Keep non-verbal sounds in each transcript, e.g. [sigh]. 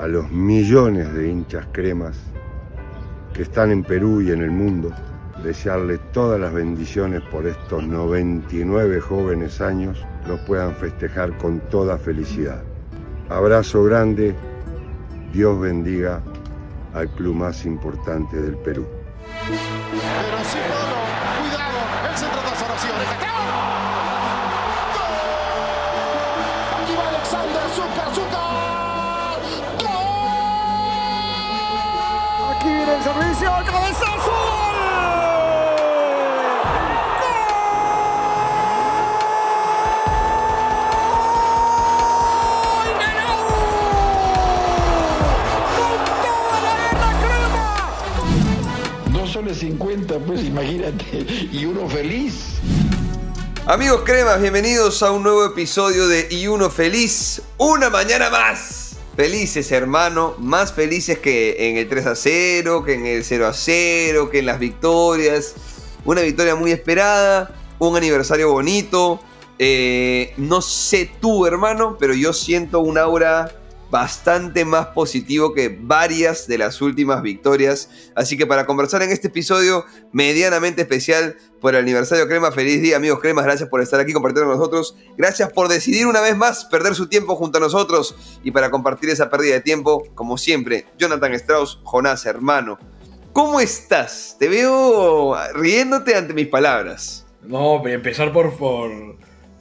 a los millones de hinchas cremas que están en Perú y en el mundo, desearles todas las bendiciones por estos 99 jóvenes años, los puedan festejar con toda felicidad. Abrazo grande, Dios bendiga al club más importante del Perú. ¡Gol! Servicio, el cabezazo. ¡Gol de la U! ¡Con toda la arena crema! Dos soles 50, pues imagínate, y uno feliz. Amigos cremas, bienvenidos a un nuevo episodio de Y Uno Feliz, una mañana más. Felices, hermano, más felices que en el 3 a 0, que en el 0 a 0, que en las victorias. Una victoria muy esperada, un aniversario bonito. Eh, no sé tú, hermano, pero yo siento un aura bastante más positivo que varias de las últimas victorias. Así que para conversar en este episodio medianamente especial por el aniversario Crema, feliz día amigos Cremas, gracias por estar aquí compartiendo con nosotros, gracias por decidir una vez más perder su tiempo junto a nosotros y para compartir esa pérdida de tiempo, como siempre, Jonathan Strauss, Jonás, hermano. ¿Cómo estás? Te veo riéndote ante mis palabras. No, empezar por, por,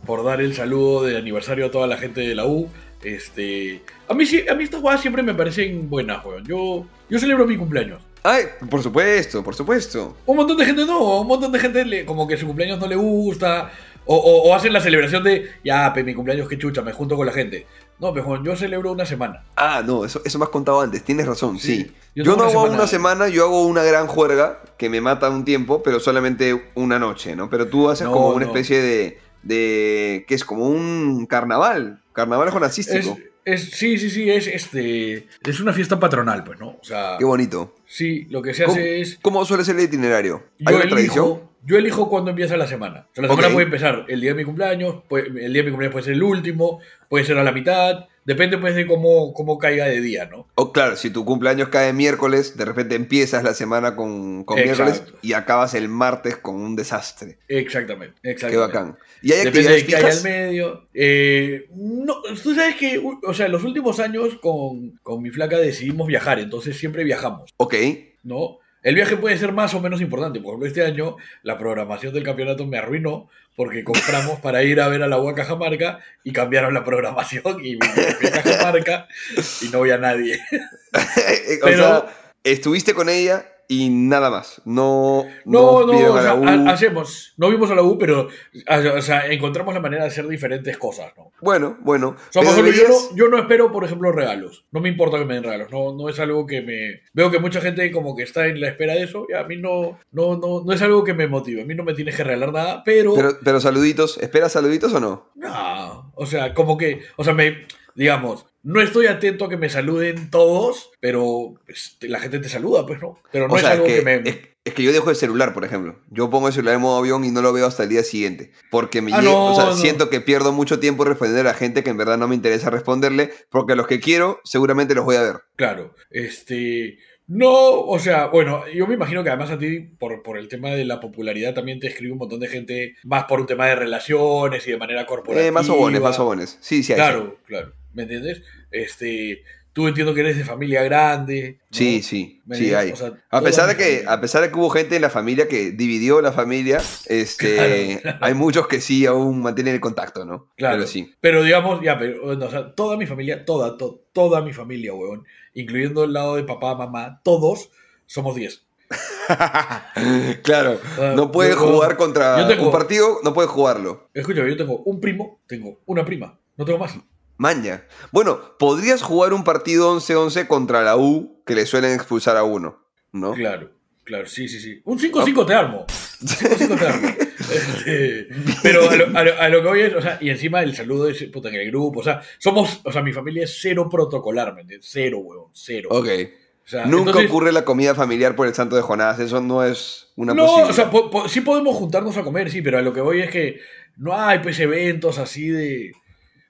por dar el saludo de aniversario a toda la gente de la U. Este, a mí, sí- a mí estas jugadas siempre me parecen buenas, weón. Yo, yo celebro mi cumpleaños. Ay, por supuesto, por supuesto. Un montón de gente no, un montón de gente le- como que su cumpleaños no le gusta. O, o- o hacen la celebración de, ya, pe, mi cumpleaños, qué chucha, me junto con la gente. No, pero yo celebro una semana. Ah, no, eso, eso me has contado antes, tienes razón, sí. Sí, Yo, no hago semana. una semana, yo hago una gran juerga que me mata un tiempo, pero solamente una noche, ¿no? Pero tú haces No, como una no. especie de, de. que es como un carnaval, carnaval Es, jonasístico. es, sí, sí, sí, es este. Es una fiesta patronal, pues, ¿no? O sea, Qué bonito. sí, lo que se ¿Cómo, hace es. cómo suele ser el itinerario? ¿Hay Yo una tradición? elijo, yo elijo cuándo empieza la semana. O sea, la semana puede empezar el día de mi cumpleaños, puede- el día de mi cumpleaños puede ser el último, puede ser a la mitad, depende pues de cómo, cómo caiga de día, ¿no? O claro, si tu cumpleaños cae miércoles, de repente empiezas la semana con, con miércoles y acabas el martes con un desastre. Exactamente, Qué exactamente. bacán. ¿Y hay Depende de actividades qué hay al medio. Eh, no, tú sabes que, o sea, en los últimos años con, con mi flaca decidimos viajar, entonces siempre viajamos, Ok. ¿no? El viaje puede ser más o menos importante. Por ejemplo, este año la programación del campeonato me arruinó porque compramos [laughs] para ir a ver a la UA Cajamarca y cambiaron la programación y me fui a Cajamarca y no vi a nadie. [laughs] o Pero- sea, estuviste con ella y nada más. No, No, no, o sea, ha- hacemos, no vimos a la U, pero o sea, encontramos la manera de hacer diferentes cosas, ¿no? Bueno, bueno. O sea, pero por ejemplo, yo, no, yo no espero, por ejemplo, regalos. No me importa que me den regalos. No, no es algo que me... Veo que mucha gente como que está en la espera de eso y a mí no, no, no, no es algo que me motive. A mí no me tienes que regalar nada, pero... pero, pero saluditos, ¿esperas saluditos o no? No, o sea, como que... O sea, me... Digamos, no estoy atento a que me saluden todos, pero pues, la gente te saluda, pues, ¿no? Pero no o es sea, algo que, que, me... es, es que yo dejo el celular, por ejemplo. Yo pongo el celular en modo avión y no lo veo hasta el día siguiente. Porque me Ah, llega- no, o sea, no. siento que pierdo mucho tiempo respondiendo a gente que en verdad no me interesa responderle, porque a los que quiero seguramente los voy a ver. Claro, este... No, o sea, bueno, yo me imagino que además a ti, por, por el tema de la popularidad, también te escribe un montón de gente más por un tema de relaciones y de manera corporativa. Eh, más sobones, más sobones. Sí, sí, hay. Claro, claro, ¿me entiendes? Este, tú entiendo que eres de familia grande. ¿no? Sí, sí, ¿Me sí hay. O sea, A pesar de que, a pesar de que hubo gente en la familia que dividió la familia, este, [laughs] hay muchos que sí aún mantienen el contacto, ¿no? Claro. Pero sí. Pero digamos, ya, pero, bueno, o sea, toda mi familia, toda, to- toda mi familia, weón, incluyendo el lado de papá, mamá, todos somos 10. [laughs] claro. No puedes yo- jugar contra yo tengo- un partido, no puedes jugarlo. Escúchame, yo tengo un primo, tengo una prima, no tengo más. Maña. Bueno, podrías jugar un partido 11-11 contra la U que le suelen expulsar a uno, ¿no? Claro, claro, sí, sí, sí. Un 5-5 te armo. 5-5 te armo. [laughs] Este, pero a lo, a lo- a lo que voy es, o sea, y encima el saludo es puta, en el grupo, o sea, somos, o sea, mi familia es cero protocolar, ¿me entiendes? Cero, weón, cero. Ok. O sea, Nunca entonces- ocurre la comida familiar por el santo de Jonás, eso no es una No, posibilidad. o sea, po- po- sí podemos juntarnos a comer, sí, pero a lo que voy es que no hay pues eventos así de...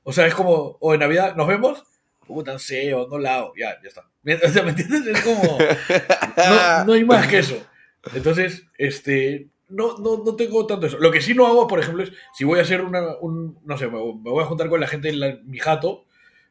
O sea, es como, o en Navidad nos vemos, puta, no sé, o no la hago, ya, ya está. [laughs] O sea, ¿me entiendes? Es como, no, no hay más que eso. Entonces, este, no, no, no tengo tanto eso. Lo que sí no hago, por ejemplo, es si voy a hacer una, un, no sé, me, voy a juntar con la gente en la- mi jato,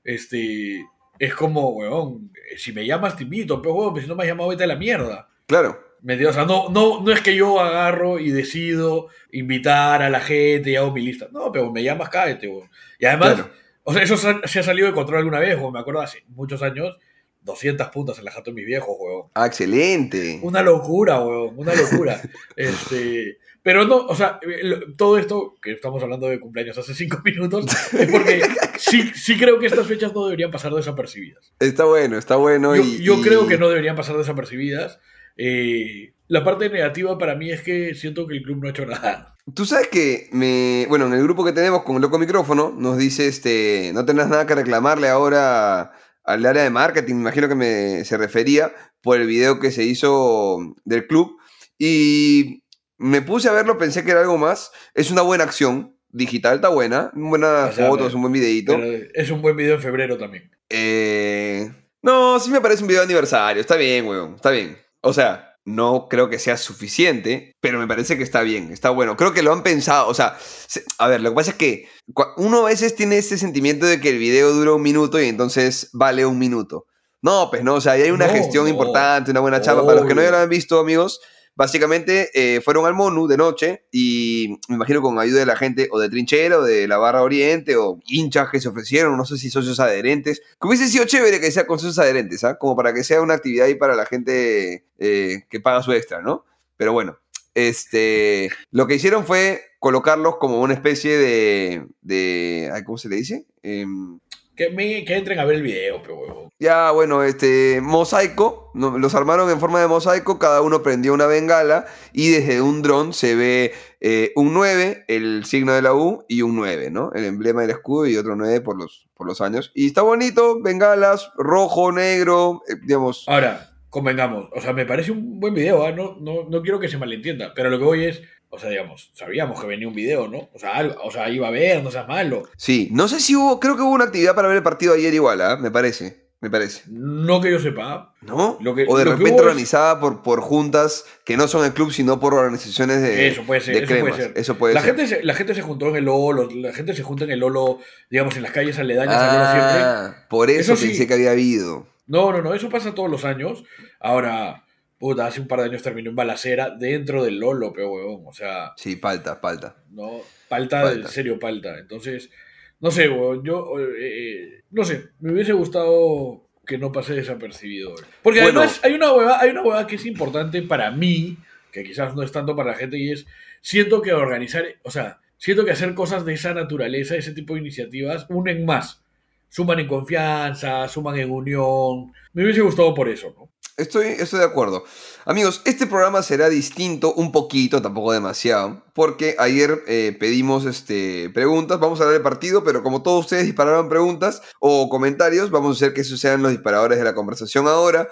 este, es como, weón, si me llamas te invito, pero weón, si no me has llamado, vete a la mierda. Claro. ¿Me entiendes? O sea, no, no, no es que yo agarro y decido invitar a la gente y hago mi lista. No, pero me llamas, cállate, weón. Y además, Claro. o sea, eso se ha, salido de control alguna vez. Me acuerdo hace muchos años, 200 puntas en la jato de mis viejos, weón. Ah, excelente. Una locura, weón, una locura. [laughs] este, pero no, o sea, eh, todo esto, que estamos hablando de cumpleaños hace cinco [laughs] minutos, es porque sí, sí creo que estas fechas no deberían pasar desapercibidas. Está bueno, está bueno. Yo, y, yo y- creo que no deberían pasar desapercibidas. Eh, la parte negativa para mí es que siento que el club no ha hecho nada. Tú sabes que me. Bueno, en el grupo que tenemos con el Loco Micrófono, nos dice este. No tenés nada que reclamarle ahora al área de marketing, me imagino que me, se refería por el video que se hizo del club. Y me puse a verlo, pensé que era algo más. Es una buena acción. Digital está buena. Buenas sea, fotos, pero- un buen videito. Es un buen video en febrero también. Eh, no, sí me parece un video de aniversario. Está bien, weón. Está bien. O sea, no creo que sea suficiente, pero me parece que está bien. Está bueno. Creo que lo han pensado. O sea, se- a ver, lo que pasa es que uno a veces tiene ese sentimiento de que el video dura un minuto y entonces vale un minuto. No, pues no, o sea, ahí hay una No, gestión no. importante, una buena chapa. Para los que no Obvio. lo han visto, amigos, básicamente eh, fueron al MONU de noche y me imagino con ayuda de la gente o de Trinchera o de la Barra Oriente o hinchas que se ofrecieron, no sé si socios adherentes. Que hubiese sido chévere que sea con socios adherentes, ¿ah? Como para que sea una actividad ahí para la gente eh, que paga su extra, ¿no? Pero bueno, este, lo que hicieron fue colocarlos como una especie de, de ¿cómo se le dice? Em, Que, me- que entren a ver el video, pero. Ya, bueno, este, mosaico, los armaron en forma de mosaico, cada uno prendió una bengala y desde un dron se ve eh, un 9, el signo de la U y un 9, ¿no? El emblema del escudo y otro 9 por los, por los años. Y está bonito, bengalas, rojo, negro, eh, digamos... Ahora, convengamos, o sea, me parece un buen video, ¿ah? no, no, no quiero que se malentienda, pero lo que voy es, o sea, digamos, sabíamos que venía un video, ¿no? O sea, algo, o sea iba a ver, no seas malo. Sí, no sé si hubo, creo que hubo una actividad para ver el partido ayer igual, ¿ah? Me parece, me parece. No que yo sepa, ¿No? Lo que- o de lo repente es- organizada por, por juntas que no son el club, sino por organizaciones de, Eso puede ser, de eso puede ser. Eso puede la, ser. gente se, la gente se juntó en el Lolo, la gente se junta en el Lolo, digamos, en las calles aledañas al Lolo siempre. Ah, por eso, Eso sí. pensé que había habido. No, no, no, eso pasa todos los años. Ahora, puta, hace un par de años terminó en balacera dentro del Lolo, pero huevón, o sea, Sí, palta, palta. no, palta, Palta. en serio palta. Entonces, no sé, huevón, yo, eh, no sé, me hubiese gustado que no pase desapercibido. Porque Bueno. además hay una hueva, hay una hueva que es importante para mí, que quizás no es tanto para la gente, y es, siento que organizar, o sea, siento que hacer cosas de esa naturaleza, ese tipo de iniciativas, unen más. Suman en confianza, suman en unión. Me hubiese gustado por eso, ¿no? Estoy, estoy de acuerdo. Amigos, este programa será distinto un poquito, tampoco demasiado, porque ayer eh, pedimos este, preguntas, vamos a hablar del partido, pero como todos ustedes dispararon preguntas o comentarios, vamos a hacer que esos sean los disparadores de la conversación ahora.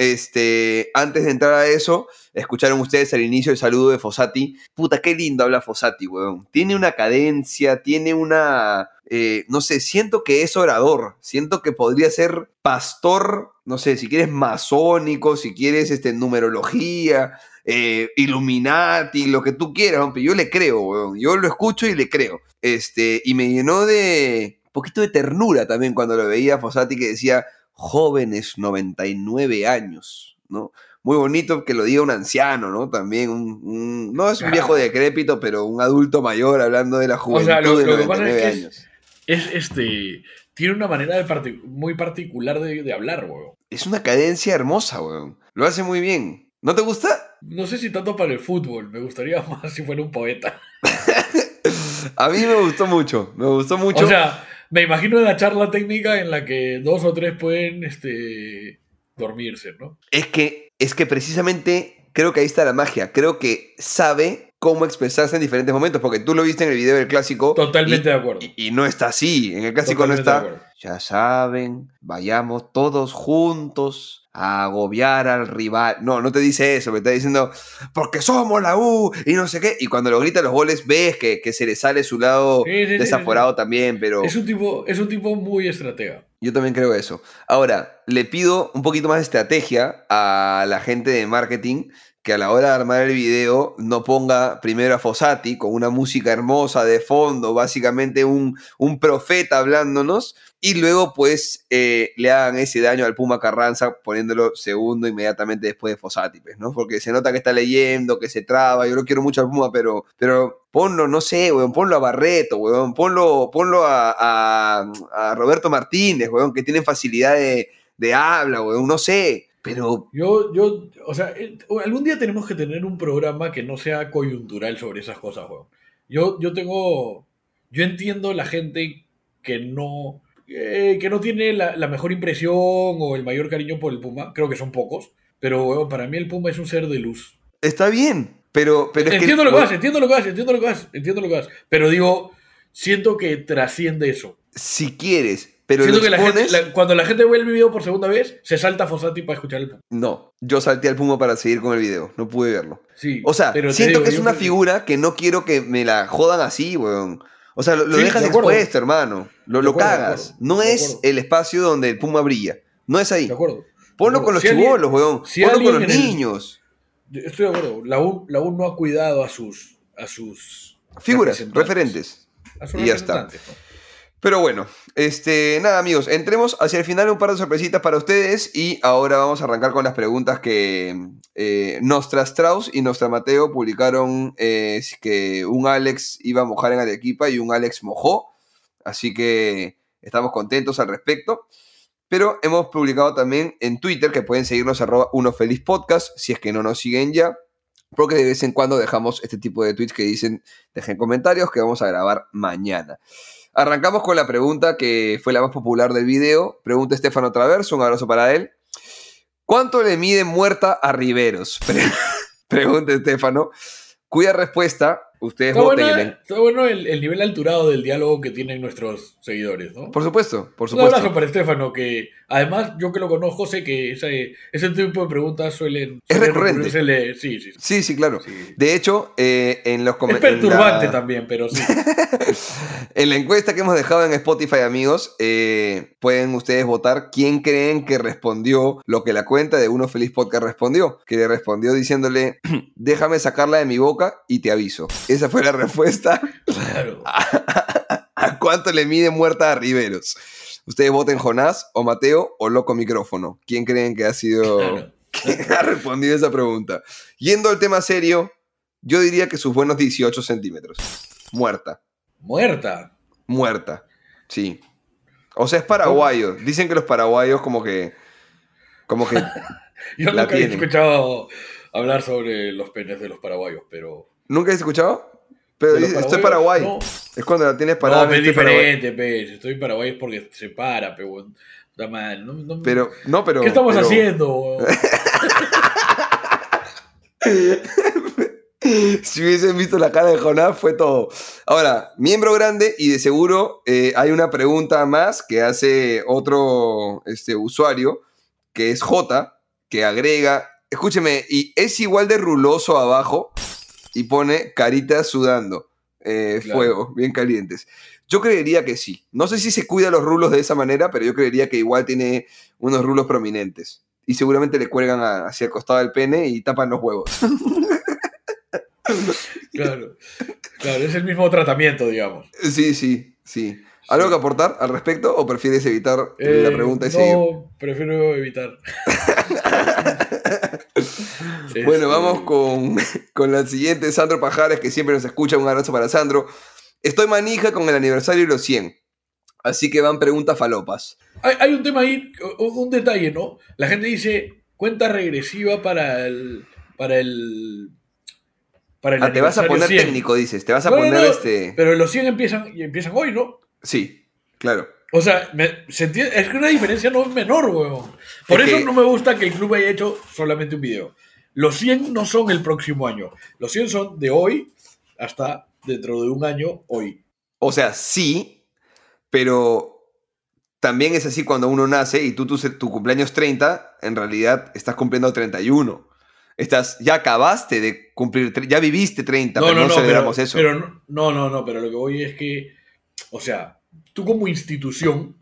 Este, antes de entrar a eso, escucharon ustedes al inicio el saludo de Fossati. Puta, qué lindo habla Fossati, weón. Tiene una cadencia, tiene una... eh, no sé, siento que es orador. Siento que podría ser pastor, no sé, si quieres masónico, si quieres este, numerología, eh, Illuminati, lo que tú quieras, hombre. Yo le creo, weón. Yo lo escucho y le creo. Este, y me llenó de un poquito de ternura también cuando lo veía a Fossati que decía jóvenes 99 años, ¿no? Muy bonito que lo diga un anciano, ¿no? También un, un- no es un viejo decrépito, pero un adulto mayor hablando de la juventud sea, lo- de lo que pasa es 99 que es- años. Es este. Tiene una manera de muy particular de, de hablar, weón. Es una cadencia hermosa, weón. Lo hace muy bien. ¿No te gusta? No sé si tanto para el fútbol, me gustaría [laughs] más si fuera un poeta. [laughs] A mí me gustó mucho. Me gustó mucho. O sea, me imagino la charla técnica en la que dos o tres pueden este, dormirse, ¿no? es que, es que precisamente creo que ahí está la magia. Creo que sabe cómo expresarse en diferentes momentos, porque tú lo viste en el video del clásico. Totalmente y- de acuerdo. Y, y no está así. En el clásico Totalmente no está. Ya saben, vayamos todos juntos a agobiar al rival. No, no te dice eso, me está diciendo, porque somos la U y no sé qué. Y cuando lo grita los goles, ves que, que se le sale su lado Sí, sí, sí, desaforado también, pero Es un tipo, es un tipo muy estratega. yo también creo eso. Ahora, le pido un poquito más de estrategia a la gente de marketing que a la hora de armar el video no ponga primero a Fossati con una música hermosa de fondo, básicamente un, un profeta hablándonos, y luego pues eh, le hagan ese daño al Puma Carranza poniéndolo segundo inmediatamente después de Fossati, pues, ¿no? Porque se nota que está leyendo, que se traba, yo lo quiero mucho al Puma, pero, pero ponlo, no sé, weón, ponlo a Barreto, weón, ponlo, ponlo a, a- Roberto Martínez, weón, que tienen facilidad de, de habla, weón, no sé, pero Yo, yo, o sea, eh, algún día tenemos que tener un programa que no sea coyuntural sobre esas cosas, weón. Yo, yo tengo, yo entiendo la gente que no, eh, que no tiene la, la mejor impresión o el mayor cariño por el Puma. Creo que son pocos, pero weón, para mí el Puma es un ser de luz. está bien, pero, pero es entiendo que... lo que vas, entiendo lo que vas, entiendo lo que vas, entiendo lo que vas. Pero digo, siento que trasciende eso. Si quieres, pero siento que la gente, expones- la- cuando la gente ve el video por segunda vez, se salta a Fossati para escuchar el Puma. No, yo salté al Puma para seguir con el video, no pude verlo. Sí, O sea, pero siento digo, que es una creo figura que no quiero que me la jodan así, weón. O sea, lo, lo Sí, dejas de expuesto, hermano. Lo, lo acuerdo, cagas. no es el espacio donde el Puma brilla. No es ahí. De acuerdo. Ponlo con los. Si chibolos, weón. si Ponlo con los el- niños. Estoy de acuerdo. La U, la U no ha cuidado a sus, a sus Figuras, referentes. A sus Y ya está. Pero bueno, este, nada amigos, entremos hacia el final un par de sorpresitas para ustedes y ahora vamos a arrancar con las preguntas que eh, Nostra Strauss y Nostra Mateo publicaron eh, que un Alex iba a mojar en Arequipa y un Alex mojó, así que estamos contentos al respecto. Pero hemos publicado también en Twitter que pueden seguirnos arroba uno feliz podcast si es que no nos siguen ya. Porque de vez en cuando dejamos este tipo de tweets que dicen dejen comentarios que vamos a grabar mañana. Arrancamos con la pregunta que fue la más popular del video. Pregunta Estefano Traverso, un abrazo para él. ¿Cuánto le mide muerta a Riveros? [laughs] Pre- pregunta Estefano. Cuya respuesta ustedes Está, voten buena- en el- está bueno el, el nivel alturado del diálogo que tienen nuestros seguidores, ¿no? Por supuesto, por Un abrazo supuesto. para Estefano, que además yo que lo conozco sé que ese, ese tipo de preguntas suelen... Es suelen recurrente. ocurrírsele- Sí, sí. sí. Sí, sí, claro. Sí. De hecho, eh, en los Es comentarios. perturbante también, pero sí. [laughs] En la encuesta que hemos dejado en Spotify, amigos, eh, pueden ustedes votar quién creen que respondió lo que la cuenta de Uno Feliz Podcast respondió. Que le respondió diciéndole, [clears throat] déjame sacarla de mi boca y te aviso. Esa fue la respuesta Claro. [laughs] a cuánto le mide muerta a Riveros. Ustedes voten Jonás o Mateo o Loco Micrófono. ¿Quién creen que ha sido... Claro. [laughs] ¿Quién ha respondido esa pregunta? Yendo al tema serio, yo diría que sus buenos 18 centímetros. Muerta. Muerta. Muerta. Sí. O sea, es paraguayo. Dicen que los paraguayos como que... Como que... [laughs] Yo La nunca he escuchado hablar sobre los penes de los paraguayos, pero... ¿Nunca has escuchado? Pero dice, estoy paraguayo. no. Es cuando la tienes parada. No, es diferente, pe. Si estoy en Paraguay es porque se para, pe, weón. Está mal. No, no- Pero, no, pero... ¿Qué estamos pero- haciendo, weón? [laughs] Si hubiesen visto la cara de Jonás, fue todo. Ahora, miembro grande y de seguro eh, hay una pregunta más que hace otro este, usuario, que es J, que agrega, escúcheme, y es igual de ruloso abajo y pone carita sudando, eh, Claro. fuego, bien calientes. Yo creería que sí. No sé si se cuida los rulos de esa manera, pero yo creería que igual tiene unos rulos prominentes. Y seguramente le cuelgan a- hacia el costado del pene y tapan los huevos. [laughs] Claro. Claro, es el mismo tratamiento, digamos. Sí, sí, sí. ¿Algo Sí. que aportar al respecto o prefieres evitar la Eh, pregunta y no, seguir? prefiero evitar. [laughs] Bueno, vamos con, [laughs] con la siguiente, Sandro Pajares, que siempre nos escucha. Un abrazo para Sandro. Estoy manija con el aniversario de los 100. Así que van preguntas falopas. Hay, hay un tema ahí, un, un detalle, ¿no? La gente dice cuenta regresiva para el. Para el. Para el Ah, te vas a poner 100. técnico, dices. Te vas a No, poner no, este. Pero los 100 empiezan, y empiezan hoy, ¿no? Sí, claro. O sea, me- se entiende- es que una diferencia no es menor, weón. Por Es eso que- no me gusta que el club haya hecho solamente un video. Los 100 no son el próximo año. Los 100 son de hoy hasta dentro de un año, hoy. O sea, sí, pero también es así cuando uno nace y tú, tu, tu cumpleaños 30, en realidad estás cumpliendo 31. Estás, ya acabaste de cumplir, ya viviste 30, pero no, celebramos pero, eso. pero no, no, no, no, pero lo que voy es que, o sea, tú como institución,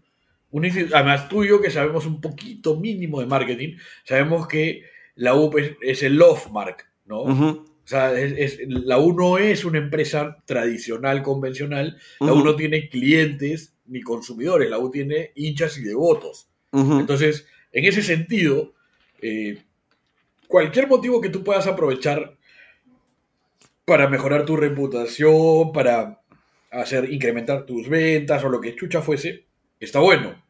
una institu- además tú y yo que sabemos un poquito mínimo de marketing, sabemos que la U es, es el love mark, ¿no? O sea, es- es- la U no es una empresa tradicional, convencional, la U no tiene clientes ni consumidores, la U tiene hinchas y devotos. Entonces, en ese sentido, eh, cualquier motivo que tú puedas aprovechar para mejorar tu reputación, para hacer incrementar tus ventas o lo que chucha fuese, está bueno.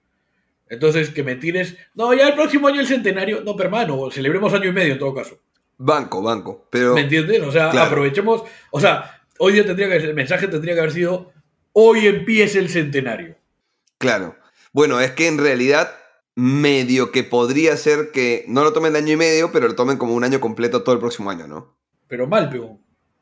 Entonces, que me tires, no, ya el próximo año el centenario, no, pero hermano, celebremos año y medio en todo caso. Banco, banco. Pero ¿Me entienden? O sea, Claro. aprovechemos, o sea, hoy día tendría que, el mensaje tendría que haber sido, hoy empieza el centenario. Claro. Bueno, es que en realidad medio que podría ser que no lo tomen de año y medio, pero lo tomen como un año completo todo el próximo año, ¿no? Pero mal, pero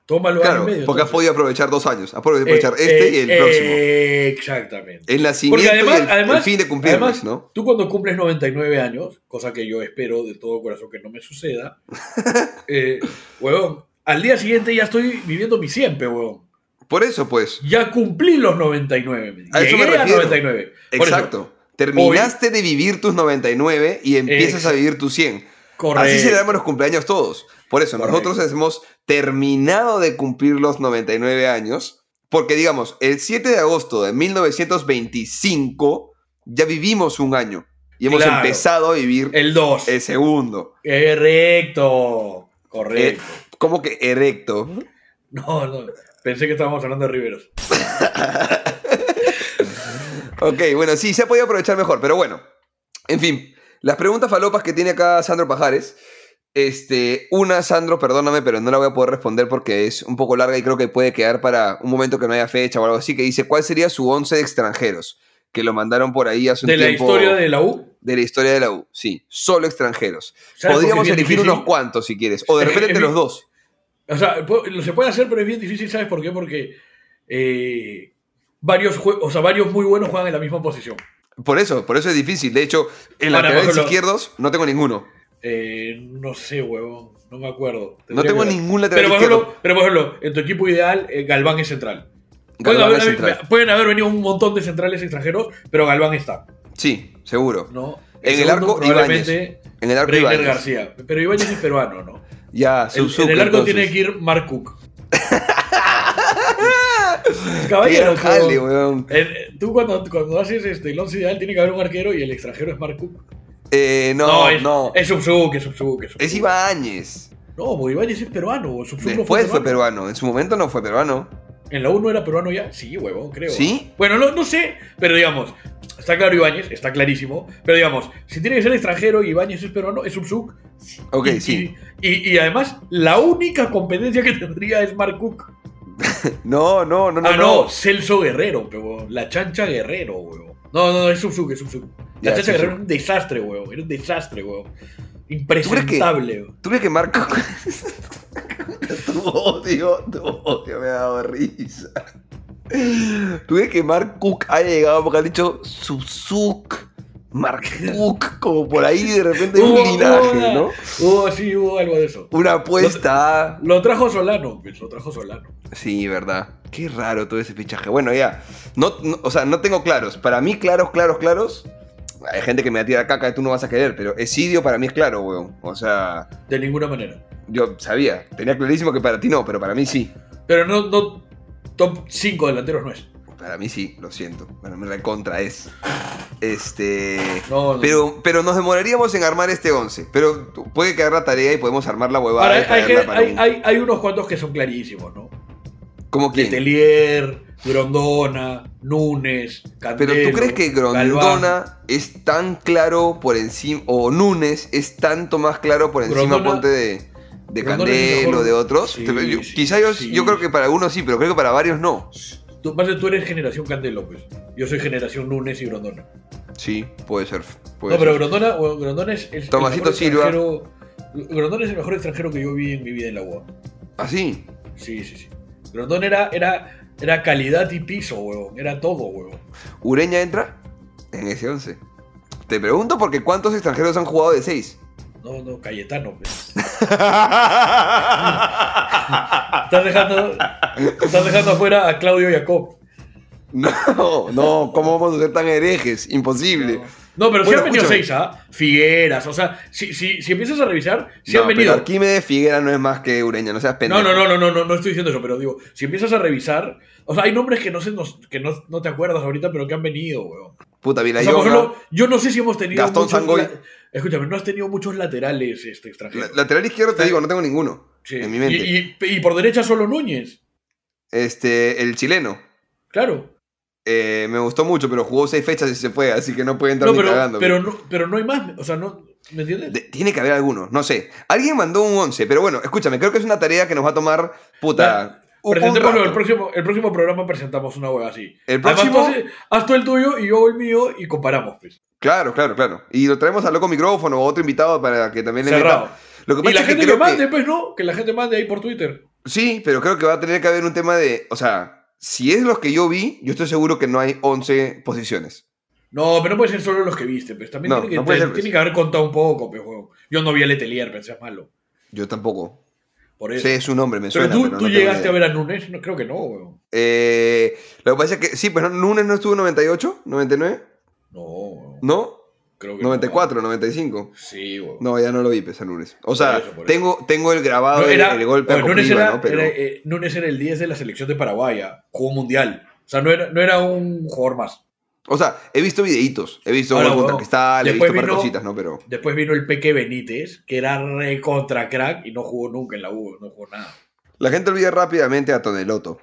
tómalo Claro, año y medio. porque has podido aprovechar dos años. Has podido aprovechar Eh, este eh, y el próximo. eh, Exactamente. El nacimiento Porque además, y el, además, el fin de además, ¿no? tú cuando cumples 99 años, cosa que yo espero de todo corazón que no me suceda, [laughs] eh, huevón, al día siguiente ya estoy viviendo mi siempre, huevón. Por eso, pues. Ya cumplí los 99. A eso me a refiero. 99. Por eso, Exacto. Terminaste de vivir tus 99 y empiezas a vivir tus 100. Correcto. Así celebramos los cumpleaños todos. Por eso, Correcto. nosotros hemos terminado de cumplir los 99 años. Porque, digamos, el 7 de agosto de 1925 ya vivimos un año. Y hemos Claro. empezado a vivir el, El 2. segundo. Correcto. Correcto. Como que erecto. No, no. Pensé que estábamos hablando de Riveros. [laughs] Ok, bueno, sí, se ha podido aprovechar mejor, pero bueno. En fin, las preguntas falopas que tiene acá Sandro Pajares. Este, una, Sandro, perdóname, pero no la voy a poder responder porque es un poco larga y creo que puede quedar para un momento que no haya fecha o algo así, que dice, ¿cuál sería su once de extranjeros? Que lo mandaron por ahí hace un De la tiempo. historia de la U. de la historia de la U, sí, solo extranjeros. ¿Sabes por Podríamos elegir unos cuantos si quieres, o de repente los dos. O sea, se puede hacer, pero es bien difícil, ¿sabes por qué? Porque eh, varios, o sea, varios muy buenos juegan en la misma posición. Por eso, por eso es difícil. De hecho, en Ahora, por laterales izquierdos no tengo ninguno. Eh, no sé, huevón, no me acuerdo. No tengo que ningún lateral Pero por, izquierdo. ejemplo, pero por ejemplo, en tu equipo ideal, eh, Galván es central. Pueden haber, es central. pueden haber venido un montón de centrales extranjeros, pero Galván está, Sí, seguro. ¿no? En el segundo, arco, probablemente En el arco Breiner Ibáñez. García. Pero Ibáñez es peruano, ¿no? Ya, En, Suzuki, en el arco entonces. tiene que ir Mark Cook. [laughs] [laughs] Caballero, jale, weón. Tú cuando, cuando haces este, el once ideal tiene que haber un arquero y el extranjero es Mark Cook. Eh, no, no. es, Es Subsuk, es Subsuk, es Es Subsuk. Ibáñez. No, porque Ibáñez es peruano. Subsuk no Después fue peruano. En su momento no fue peruano. ¿En la 1 era peruano ya? Sí, huevón, creo. ¿Sí? Bueno, no, no sé, pero digamos, está claro Ibáñez, está clarísimo. Pero digamos, si tiene que ser extranjero y Ibáñez es peruano, es Subsuk. Ok, y, sí. Y, y- y además, la única competencia que tendría es Mark Cook. [laughs] No, no, no, no. ah, no, Celso Guerrero, pero la chancha Guerrero, huevón. No, no, es Subsuk, es Subsuk. La chancha. Guerrero era un desastre, huevón. Era un desastre, que- Impresentable, huevón. ¿Tú crees que Marco... [laughs] tu odio, tu odio me ha dado risa. ¿Tú crees que Mark Cook haya llegado porque han dicho Suzuki? Mark Cook, como por ahí de repente un linaje, ¿no? Hubo, sí, hubo algo de eso. Una apuesta. Lo trajo Solano, pues, lo trajo Solano. Sí, verdad. Qué raro todo ese fichaje. Bueno, ya. No, no- o sea, no tengo claros. Para mí, claros, claros, claros. Hay gente que me va a tirar caca y tú no vas a querer, pero Esidio para mí es claro, weón. O sea, De ninguna manera. yo sabía. Tenía clarísimo que para ti no, pero para mí sí. Pero no, no top 5 delanteros no es. Para mí sí, lo siento. Para mí recontra es. Este. No, no. Pero, pero nos demoraríamos en armar este 11. Pero puede quedar la tarea y podemos armar la huevada. Ahora, hay, hay, traerla que- para hay, un- hay- hay unos cuantos que son clarísimos, ¿no? ¿Cómo quién? Letelier, Grondona, Núñez, Candelo. Pero tú crees que Galván. Grondona es tan claro por encima, o Núñez es tanto más claro por encima, Grondona- ponte de, de Grondona Candelo, de otros? Sí, Te- yo- sí, quizá yo, sí. yo creo que para algunos sí, pero creo que para varios no. Tú, más de tú eres generación Candelo, pues. Yo soy generación Núñez y Grondona. Sí, puede ser. puede no, pero. Grondona, Grondona es el, el Tomasito mejor Silva. es el mejor extranjero que yo vi en mi vida en la UA. Así. Sí, sí, sí. Grondón era, era, era calidad y piso, huevón. Era todo, huevón. ¿Ureña entra? En ese 11. Te pregunto porque ¿cuántos extranjeros han jugado de 6? No, no, Cayetano. pues. [laughs] Estás dejando, estás dejando afuera a Claudio Jacob. No, no, ¿cómo vamos a ser tan herejes? Imposible. No, pero Bueno, han venido escúchame. seis, ¿ah? Figueras, o sea, si, si, si empiezas a revisar, sí no, han pero venido. Arquímedes Figuera no es más que Ureña, no seas pendejo. No, no, no, no, no, no, no estoy diciendo eso, pero digo, si empiezas a revisar, o sea, hay nombres que no sé, que no, no te acuerdas ahorita, pero que han venido, weón. Puta, O sea, yo no sé si hemos tenido Gastón muchos Sangoy. Escúchame, no has tenido muchos laterales este extranjero. La- lateral izquierdo te digo, no tengo ninguno. Sí. En mi mente. Y, y- y por derecha solo Núñez, Este, el chileno. claro. eh, me gustó mucho, pero jugó seis fechas y se fue, así que no puede entrar No, ni pero, cagando. pero, no, pero no hay más, o sea, no, ¿me entiendes? De- tiene que haber alguno, no sé. Alguien mandó un 11, pero bueno, escúchame, creo que es una tarea que nos va a tomar, puta, Presentémoslo, el próximo, el próximo programa presentamos una hueá así. El Además, próximo- tú haces- haz tú el tuyo y yo el mío y comparamos, pues. Claro, claro, claro. Y lo traemos a loco micrófono o otro invitado para que también le Cerrado. meta. Lo que Y la es gente que, creo mande, pues, ¿no? Que la gente mande ahí por Twitter. Sí, pero creo que va a tener que haber un tema de. O sea, si es los que yo vi, yo estoy seguro que no hay 11 posiciones. No, pero no puede ser solo los que viste, pues. También No, tiene, que, no puede ser, pues. tiene que haber contado un poco, pues. Yo no vi a Letelier, pensé es malo. Yo tampoco. Por eso. Sé su nombre, me pero suena. tú, pero tú llegaste a ver a Nunes, no, creo que no, huevón. Eh, lo que pasa es que sí, pues ¿no? Nunes no estuvo en 98, 99, No, huevón. ¿no? creo que 94, 95. no. Sí, huevón. No, ya no lo vi, pues, a Nunes. O sea, eso, por eso. tengo, tengo el grabado del el golpe a bueno, Nunes, era. Pero, era, eh, Nunes era el 10 de la selección de Paraguay, jugó mundial. O sea, no era, no era un jugador más. O sea, he visto videitos, he visto Ahora, contra Cristal, he visto par vino- cositas, ¿no? Pero. Después vino el Peque Benítez, que era re contra crack y no jugó nunca en la U, no jugó nada. La gente olvida rápidamente a Toneloto.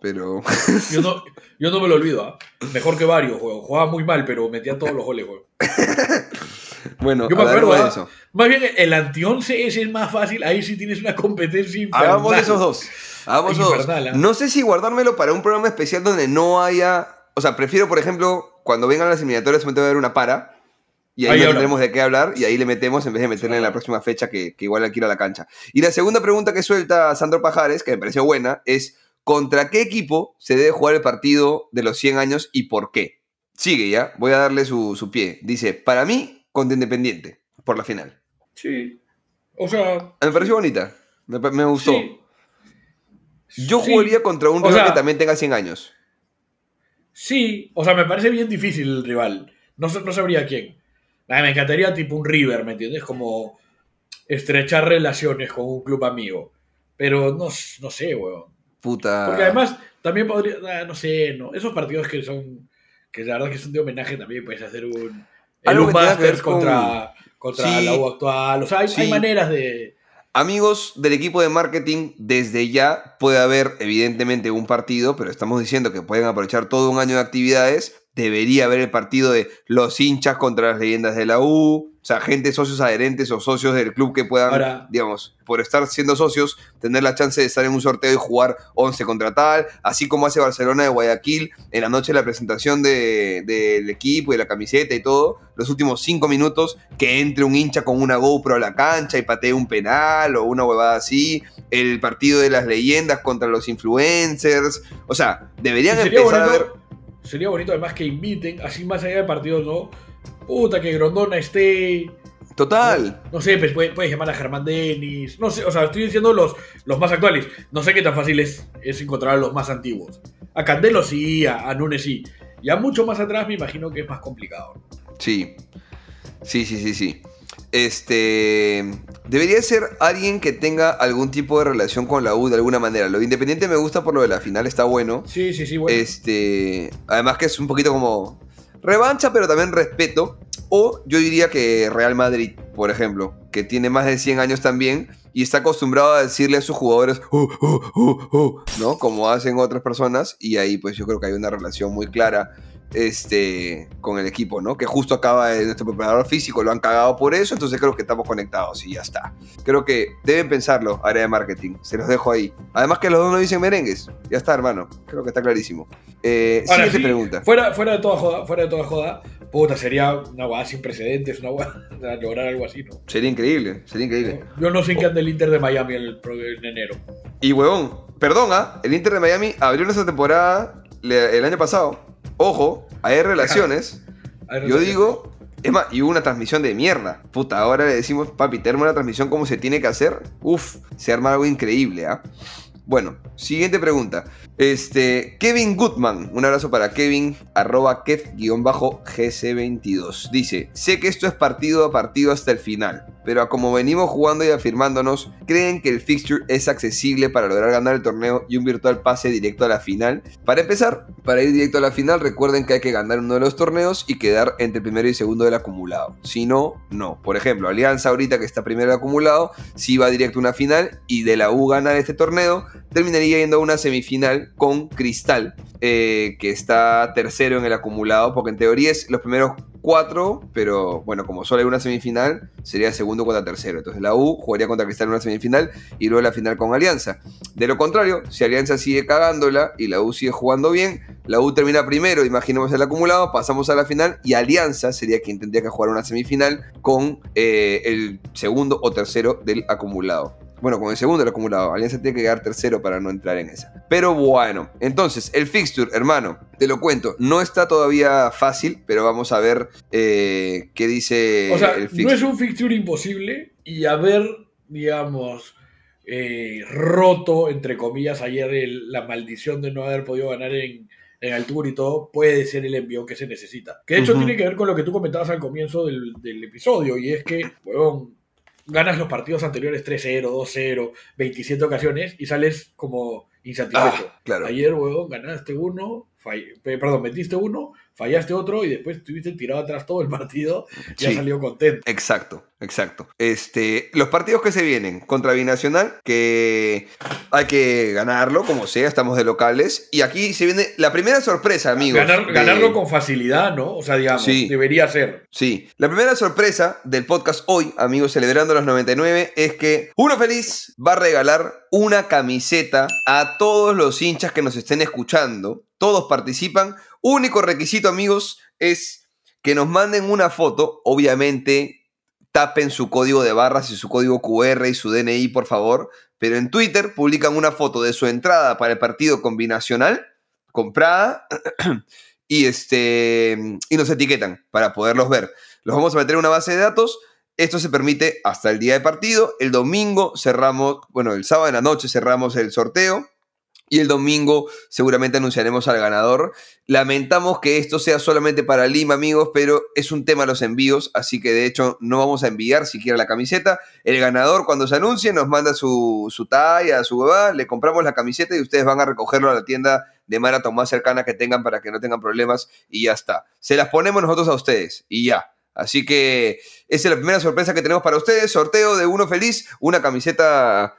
Pero. Yo no, yo no me lo olvido, ¿ah? Mejor que varios, juego. Jugaba muy mal, pero metía todos los goles, juego. [laughs] bueno, Yo me acuerdo, de ¿ah? eso. Más bien, el anti-11 ese es más fácil. Ahí sí tienes una competencia infernal. Hagamos esos dos. Hagamos esos dos. ¿ah? No sé si guardármelo para un programa especial donde no haya. O sea, prefiero, por ejemplo, cuando vengan las eliminatorias, me tengo que ver una para. Y ahí, Ahí no tendremos de qué hablar y ahí le metemos en vez de meterle en la próxima fecha que, que igual hay que ir a la cancha. Y la segunda pregunta que suelta Sandro Pajares, que me pareció buena, es ¿contra qué equipo se debe jugar el partido de los 100 años y por qué? Sigue ya, voy a darle su, su pie. Dice, para mí, contra Independiente, por la final. Sí. O sea. Me pareció bonita, me, me gustó. sí. Yo Sí. jugaría contra un O rival sea- que también tenga 100 años. Sí, o sea, me parece bien difícil el rival. No, no sabría quién. Me encantaría tipo un River, ¿me entiendes? Como estrechar relaciones con un club amigo. Pero no, no sé, weón. Puta. Porque además también podría, ah, no sé, no, esos partidos que son, que la verdad que son de homenaje también puedes hacer un, el un Masters con- contra, contra Sí. la U actual. O sea, hay, Sí. hay maneras de... Amigos del equipo de marketing, desde ya puede haber evidentemente un partido, pero estamos diciendo que pueden aprovechar todo un año de actividades. Debería haber el partido de los hinchas contra las leyendas de la U, o sea, gente, socios adherentes o socios del club que puedan, Ahora- digamos, por estar siendo socios, tener la chance de estar en un sorteo y jugar 11 contra tal, así como hace Barcelona de Guayaquil en la noche de la presentación de- del equipo y de la camiseta y todo, los últimos 5 minutos, que entre un hincha con una GoPro a la cancha y patee un penal o una huevada así, el partido de las leyendas contra los influencers, o sea, deberían empezar a ver... sería bonito además que inviten, así más allá de partidos, ¿no? Puta, que Grondona esté... Total. No sé, pues puedes, puedes llamar a Germán Denis. No sé, o sea, estoy diciendo los, los más actuales. No sé qué tan fácil es, es encontrar a los más antiguos. A Candelo sí, a, a Nunes sí. Ya mucho más atrás me imagino que es más complicado. Sí. Sí, sí, sí, sí. Este. Debería ser alguien que tenga algún tipo de relación con la U de alguna manera. Lo de Independiente me gusta por lo de la final, está bueno. Sí, sí, sí, bueno. Este. Además que es un poquito como. Revancha, pero también respeto. O yo diría que Real Madrid, por ejemplo, que tiene más de 100 años también y está acostumbrado a decirle a sus jugadores, "Uh, uh, uh, uh", ¿no? Como hacen otras personas. Y ahí, pues yo creo que hay una relación muy clara este, con el equipo, ¿no? Que justo acaba de nuestro preparador físico, lo han cagado por eso, entonces creo que estamos conectados y ya está. Creo que deben pensarlo, área de marketing, se los dejo ahí. Además que los dos no dicen merengues, ya está, hermano, creo que está clarísimo. Eh, Ahora siguiente sí, pregunta. Fuera, fuera de toda joda, fuera de toda joda, Puta, sería una guada sin precedentes, una guada [laughs] lograr algo así, ¿no? Sería increíble, sería increíble. Yo no sé en qué anda el Inter de Miami el, en enero. Y huevón, perdón, ¿ah? el Inter de Miami abrió esa temporada el año pasado. Ojo, hay relaciones. [laughs] Yo digo, es más, y hubo una transmisión de mierda. Puta, ahora le decimos, papi, tenemos una transmisión como se tiene que hacer. Uf, se arma algo increíble, ¿ah? Bueno, siguiente pregunta. Este, Kevin Goodman, un abrazo para Kevin, arroba kev-gc22. Dice, sé que esto es partido a partido hasta el final, pero como venimos jugando y afirmándonos, ¿creen que el fixture es accesible para lograr ganar el torneo y un virtual pase directo a la final? Para empezar, para ir directo a la final, recuerden que hay que ganar uno de los torneos y quedar entre primero y segundo del acumulado. Si no, no. Por ejemplo, Alianza ahorita que está primero del acumulado, si va directo a una final y de la U ganar este torneo, terminaría yendo a una semifinal con Cristal, eh, que está tercero en el acumulado, porque en teoría es los primeros cuatro, pero bueno, como solo hay una semifinal, sería segundo contra tercero. Entonces la U jugaría contra Cristal en una semifinal y luego la final con Alianza. De lo contrario, si Alianza sigue cagándola y la U sigue jugando bien, la U termina primero, imaginemos el acumulado, pasamos a la final y Alianza sería quien tendría que jugar una semifinal con eh, el segundo o tercero del acumulado. Bueno, con el segundo del acumulado. Alianza tiene que quedar tercero para no entrar en esa. Pero bueno, entonces, el fixture, hermano, te lo cuento. No está todavía fácil, pero vamos a ver eh, qué dice O sea, el no fixture. es un fixture imposible y haber, digamos, eh, roto, entre comillas, ayer el- la maldición de no haber podido ganar en, en el Tour y todo, puede ser el envío que se necesita. Que de hecho tiene que ver con lo que tú comentabas al comienzo del, del episodio, y es que, huevón, ganas los partidos anteriores 3-0, 2-0, 27 ocasiones y sales como insatisfecho. Ah, claro. Ayer, huevón, ganaste uno, fall- pe- perdón, metiste uno, fallaste otro y después estuviste tirado atrás todo el partido y Sí. salido contento. Exacto, exacto. Este, los partidos que se vienen contra Binacional, que hay que ganarlo, como sea, estamos de locales. Y aquí se viene la primera sorpresa, amigos. Ganar- de- Ganarlo con facilidad, ¿no? O sea, digamos, Sí. debería ser. Sí, la primera sorpresa del podcast hoy, amigos, celebrando los 99, es que Uno Feliz va a regalar una camiseta a todos los hinchas que nos estén escuchando. Todos participan. Único requisito, amigos, es que nos manden una foto. Obviamente, tapen su código de barras y su código QR y su DNI, por favor. Pero en Twitter publican una foto de su entrada para el partido combinacional, comprada, [clears throat] y, este, y nos etiquetan para poderlos ver. Los vamos a meter en una base de datos. Esto se permite hasta el día de partido. El domingo cerramos, bueno, el sábado en la noche cerramos el sorteo. Y el domingo seguramente anunciaremos al ganador. Lamentamos que esto sea solamente para Lima, amigos, pero es un tema los envíos, así que de hecho no vamos a enviar siquiera la camiseta. El ganador cuando se anuncie nos manda su, su talla, su huevada, le compramos la camiseta y ustedes van a recogerlo a la tienda de Marathon más cercana que tengan para que no tengan problemas y ya está. Se las ponemos nosotros a ustedes y ya. Así que esa es la primera sorpresa que tenemos para ustedes. Sorteo de uno feliz, una camiseta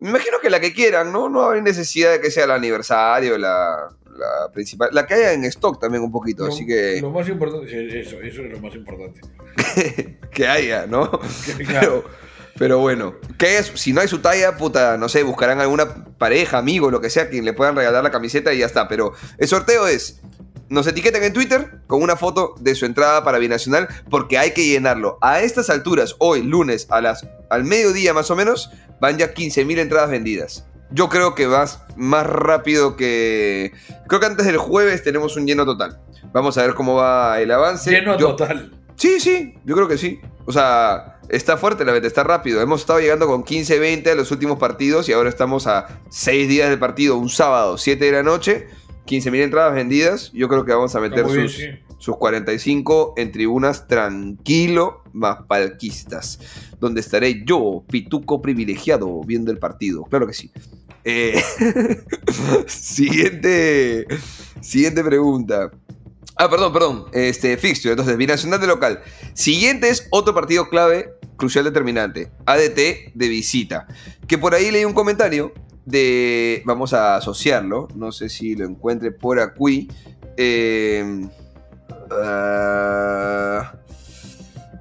me imagino que la que quieran, ¿no? No hay necesidad de que sea el aniversario, la, la principal. La que haya en stock también un poquito, Lo- así que. Lo más importante, eso, eso es lo más importante. [laughs] que haya, ¿no? [laughs] Claro. Pero, pero bueno, que su- si no hay su talla, puta, no sé, buscarán alguna pareja, amigo, lo que sea, quien le puedan regalar la camiseta y ya está. Pero el sorteo es. Nos etiquetan en Twitter con una foto de su entrada para Binacional porque hay que llenarlo. A estas alturas, hoy, lunes, a las, al mediodía más o menos, van ya 15.000 entradas vendidas. Yo creo que vas más rápido que... Creo que antes del jueves tenemos un lleno total. Vamos a ver cómo va el avance. Lleno Yo- total. Sí, sí, yo creo que sí. O sea, está fuerte la venta, está rápido. Hemos estado llegando con 15, 20 a los últimos partidos y ahora estamos a 6 días del partido, un sábado, 7 de la noche, 15.000 entradas vendidas. Yo creo que vamos a meter muy bien, sus, sí. sus 45 en tribunas tranquilo, más palquistas, donde estaré yo, pituco privilegiado, viendo el partido. Claro que sí. Eh, [laughs] siguiente, siguiente pregunta. Ah, perdón, perdón. Este, fixture. Entonces, binacional de local. Siguiente es otro partido clave, crucial determinante. ADT de visita. Que por ahí leí un comentario de. Vamos a asociarlo. No sé si lo encuentre por aquí. Eh, ah,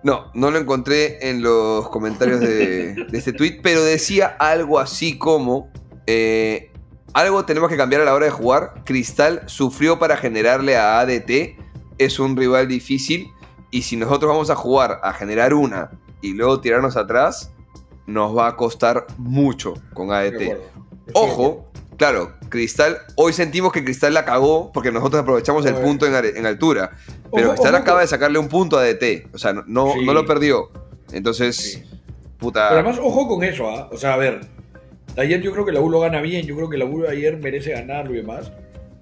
no, no lo encontré en los comentarios de, este tweet, pero decía algo así como. eh, algo tenemos que cambiar a la hora de jugar. Cristal sufrió para generarle a ADT es un rival difícil y si nosotros vamos a jugar a generar una y luego tirarnos atrás, nos va a costar mucho con ADT. Ojo, claro, Cristal, hoy sentimos que Cristal la cagó porque nosotros aprovechamos el punto en, altura. Pero Ojo, Cristal ojo, acaba de sacarle un punto a ADT. O sea, no, no, Sí. no lo perdió. Entonces, Sí. puta. Pero además, ojo con eso, ¿ah? O sea, a ver, ayer yo creo que la U lo gana bien, yo creo que la U ayer merece ganarlo y demás.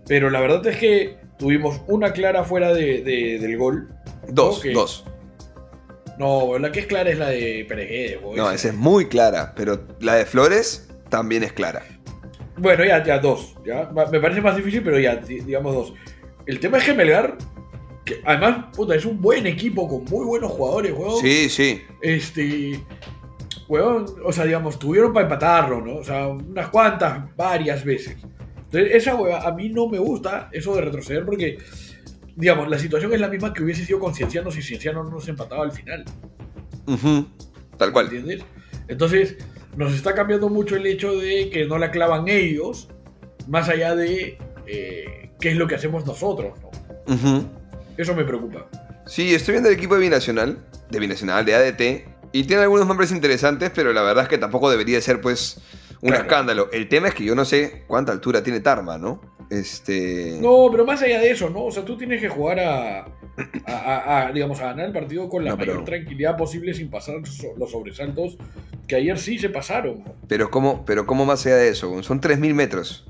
Pero la verdad es que tuvimos una clara fuera de, de- del gol. dos, dos. No, la que es clara es la de Peregué. No, esa es muy clara. Pero la de Flores también es clara. Bueno, ya, ya, dos. ¿ya? Me parece más difícil, pero ya, di- digamos dos. El tema es que Melgar, que además, puta, es un buen equipo con muy buenos jugadores, weón. Sí, sí. Este. Weón, o sea, digamos, tuvieron para empatarlo, ¿no? O sea, unas cuantas, varias veces. Entonces, esa hueva, a mí no me gusta eso de retroceder porque, digamos, la situación es la misma que hubiese sido con Cienciano si Cienciano no nos empataba al final. Ujú, Tal cual. ¿Entiendes? Entonces, nos está cambiando mucho el hecho de que no la clavan ellos, más allá de eh, qué es lo que hacemos nosotros, ¿no? Eso me preocupa. Sí, estoy viendo el equipo de Binacional, de Binacional, de ADT, y tiene algunos nombres interesantes, pero la verdad es que tampoco debería ser, pues, un Claro. escándalo. El tema es que yo no sé cuánta altura tiene Tarma, ¿no? Este... No, pero más allá de eso, ¿no? O sea, tú tienes que jugar a, a, a- a, digamos, a ganar el partido con la No, pero- mayor tranquilidad posible sin pasar los sobresaltos que ayer sí se pasaron. Pero ¿cómo, pero ¿cómo más allá de eso? Son 3.000 metros.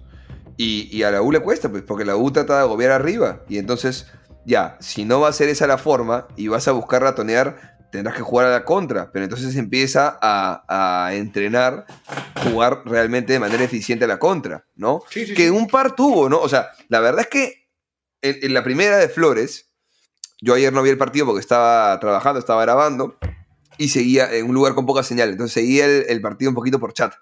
Y, y a la U le cuesta, pues, porque la U trata de agobiar arriba. Y entonces, ya, si no va a ser esa la forma y vas a buscar ratonear, tendrás que jugar a la contra. Pero entonces empieza a, a entrenar, jugar realmente de manera eficiente a la contra, ¿no? Sí, sí, que sí. un par tuvo, ¿no? O sea, la verdad es que en, en la primera de Flores, yo ayer no vi el partido porque estaba trabajando, estaba grabando y seguía en un lugar con poca señal. Entonces seguía el, el partido un poquito por chat.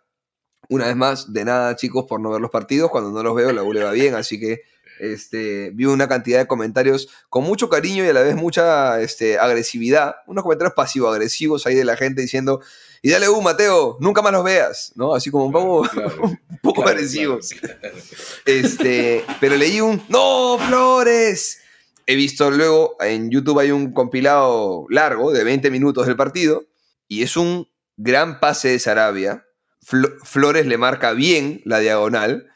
Una vez más, de nada, chicos, por no ver los partidos. Cuando no los veo, la U le va bien. Así que este, vi una cantidad de comentarios con mucho cariño y a la vez mucha este, agresividad. Unos comentarios pasivo-agresivos ahí de la gente diciendo. Y dale U, Mateo, nunca más los veas, ¿no? Así como un poco, Claro, [laughs] un poco claro, agresivos. [laughs] Este, pero leí un ¡No, Flores! He visto luego en YouTube hay un compilado largo de 20 minutos del partido y es un gran pase de Sarabia. Flo- Flores le marca bien la diagonal,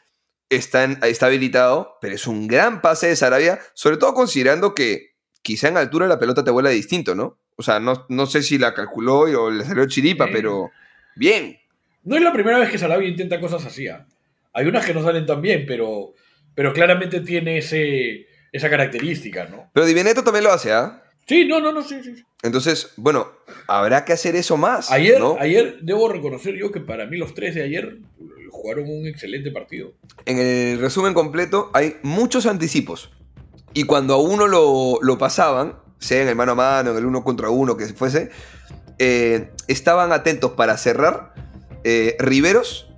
está, en- está habilitado, pero es un gran pase de Sarabia, sobre todo considerando que quizá en altura la pelota te vuela distinto, ¿no? O sea, no, no sé si la calculó y- o le salió chiripa, pero bien. No es la primera vez que Sarabia intenta cosas así. ¿ah? Hay unas que no salen tan bien, pero, pero claramente tiene ese, esa característica, ¿no? Pero Di Benedetto también lo hace, ¿ah? Sí, no, no, no, sí, sí. sí. Entonces, bueno, habrá que hacer eso más. Ayer, ¿no? ayer debo reconocer yo que para mí los tres de ayer jugaron un excelente partido. En el resumen completo hay muchos anticipos. Y cuando a uno lo, lo pasaban, sea en el mano a mano, en el uno contra uno, que fuese, eh, estaban atentos para cerrar eh, Riveros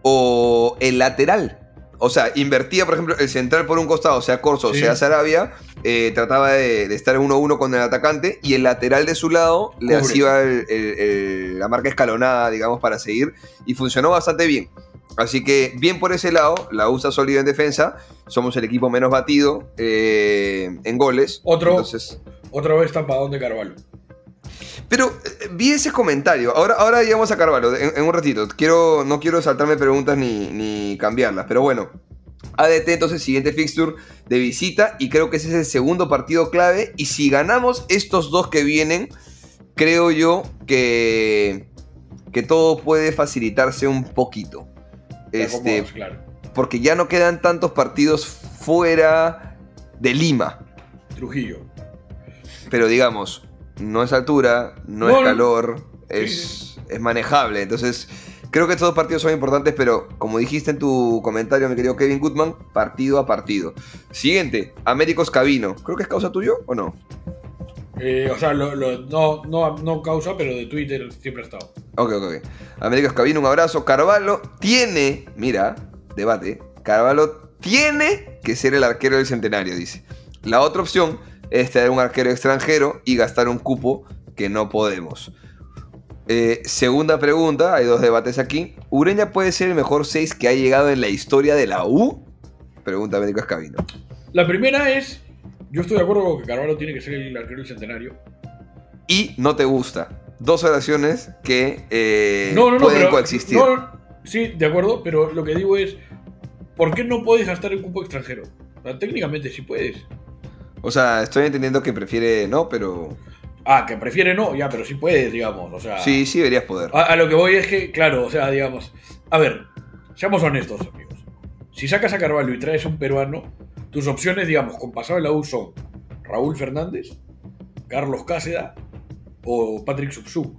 o el lateral. O sea, invertía, por ejemplo, el central por un costado, sea Corso, Sí. sea Sarabia, eh, trataba de, de estar en 1-1 con el atacante y el lateral de su lado le hacía el- el- el- la marca escalonada, digamos, para seguir y funcionó bastante bien. Así que bien por ese lado, la USA sólida en defensa, somos el equipo menos batido eh, en goles. Otro. Entonces, Otra vez tapadón de Carvalho. pero eh, vi ese comentario. Ahora, ahora llegamos a Carvalho en, en un ratito. Quiero, no quiero saltarme preguntas ni, ni cambiarlas, pero bueno. ADT, entonces, siguiente fixture de visita. Y creo que ese es el segundo partido clave. Y si ganamos estos dos que vienen, creo yo que, que todo puede facilitarse un poquito. Te Este, claro. porque ya no quedan tantos partidos fuera de Lima. Trujillo. Pero digamos, no es altura, no, No, es no. calor, Sí, es, es manejable. Entonces, creo que estos dos partidos son importantes, pero como dijiste en tu comentario, mi querido Kevin Goodman, partido a partido. Siguiente, Américos Cabino. Creo que es causa tuyo o no. Eh, o sea, lo- lo- no, no, no causa, pero de Twitter siempre ha estado. Ok, ok, ok. Américos Cabino, un abrazo. Carvalho tiene, mira, debate. Carvalho tiene que ser el arquero del centenario, dice. La otra opción es traer un arquero extranjero y gastar un cupo que no podemos. Eh, segunda pregunta, hay dos debates aquí. ¿Ureña puede ser el mejor 6 que ha llegado en la historia de la U? Pregunta Américos Cabino. La primera es, Yo estoy de acuerdo con que Carvalho tiene que ser el arquero del centenario. Y no te gusta. Dos oraciones que eh, No, no, no. pueden pero- coexistir. sí, de acuerdo, pero lo que digo es, ¿por qué no puedes gastar el cupo extranjero? O sea, técnicamente sí puedes. O sea, estoy entendiendo que prefiere no, pero Ah, que prefiere no, ya, pero sí puedes, digamos. O sea, sí, sí deberías poder. A, a lo que voy es que, claro, o sea, digamos. A ver, seamos honestos, amigos. Si sacas a Carvalho y traes a un peruano, tus opciones, digamos, con pasado en la U son Raúl Fernández, Carlos Cáceda o Patrick Subsub.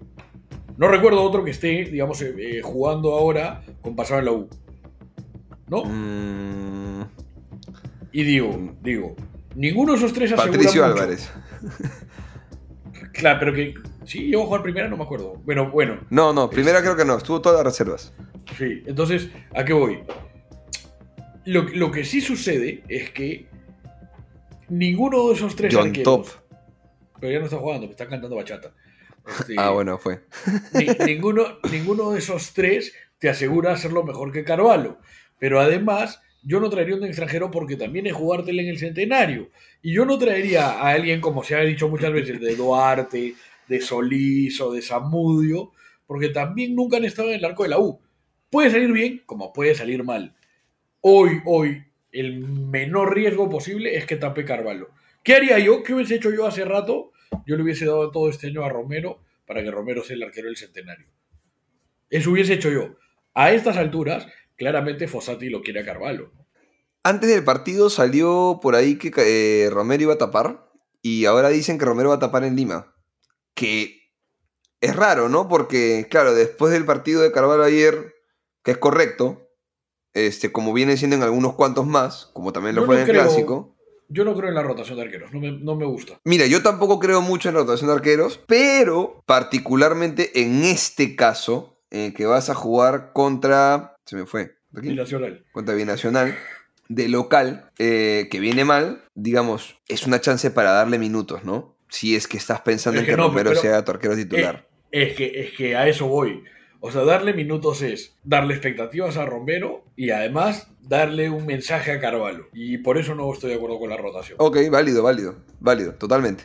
No recuerdo otro que esté, digamos, eh, eh, jugando ahora con pasado en la U. ¿No? Mm, Y digo, digo, ninguno de esos tres asegura Patricio mucho. Álvarez. Claro, pero que. Sí, llegó a jugar primera, no me acuerdo. Bueno, bueno, No, no, primera creo que no, estuvo todas las reservas. Sí, entonces, ¿a qué voy? Lo, lo que sí sucede es que ninguno de esos tres John arqueros, Top. pero ya no está jugando, está cantando bachata. Este, Ah, bueno, fue. ni- ninguno, ninguno de esos tres te asegura hacerlo mejor que Carvalho. Pero además, yo no traería un extranjero porque también es jugártela en el centenario. Y yo no traería a alguien, como se ha dicho muchas veces, de Duarte, de Solís o de Zamudio, porque también nunca han estado en el arco de la U. Puede salir bien, como puede salir mal. Hoy, hoy, el menor riesgo posible es que tape Carvalho. ¿Qué haría yo? ¿Qué hubiese hecho yo hace rato? Yo le hubiese dado todo este año a Romero para que Romero sea el arquero del centenario. Eso hubiese hecho yo. A estas alturas, claramente Fossati lo quiere a Carvalho. Antes del partido salió por ahí que eh, Romero iba a tapar y ahora dicen que Romero va a tapar en Lima. Que es raro, ¿no? Porque, claro, después del partido de Carvalho ayer, que es correcto, este, como viene siendo en algunos cuantos más, como también lo Yo fue no en el creo- clásico. Yo no creo en la rotación de arqueros, no me, no me gusta. Mira, yo tampoco creo mucho en la rotación de arqueros, pero particularmente en este caso, en el que vas a jugar contra. Se me fue. ¿Aquí? Binacional. contra Binacional de local, eh, que viene mal, digamos, es una chance para darle minutos, ¿no? Si es que estás pensando Es en que que, no, Romero sea tu arquero titular. Eh, es, que, es que a eso voy. O sea, darle minutos es darle expectativas a Romero y además darle un mensaje a Carvalho. Y por eso no estoy de acuerdo con la rotación. ok, válido, válido, válido, totalmente.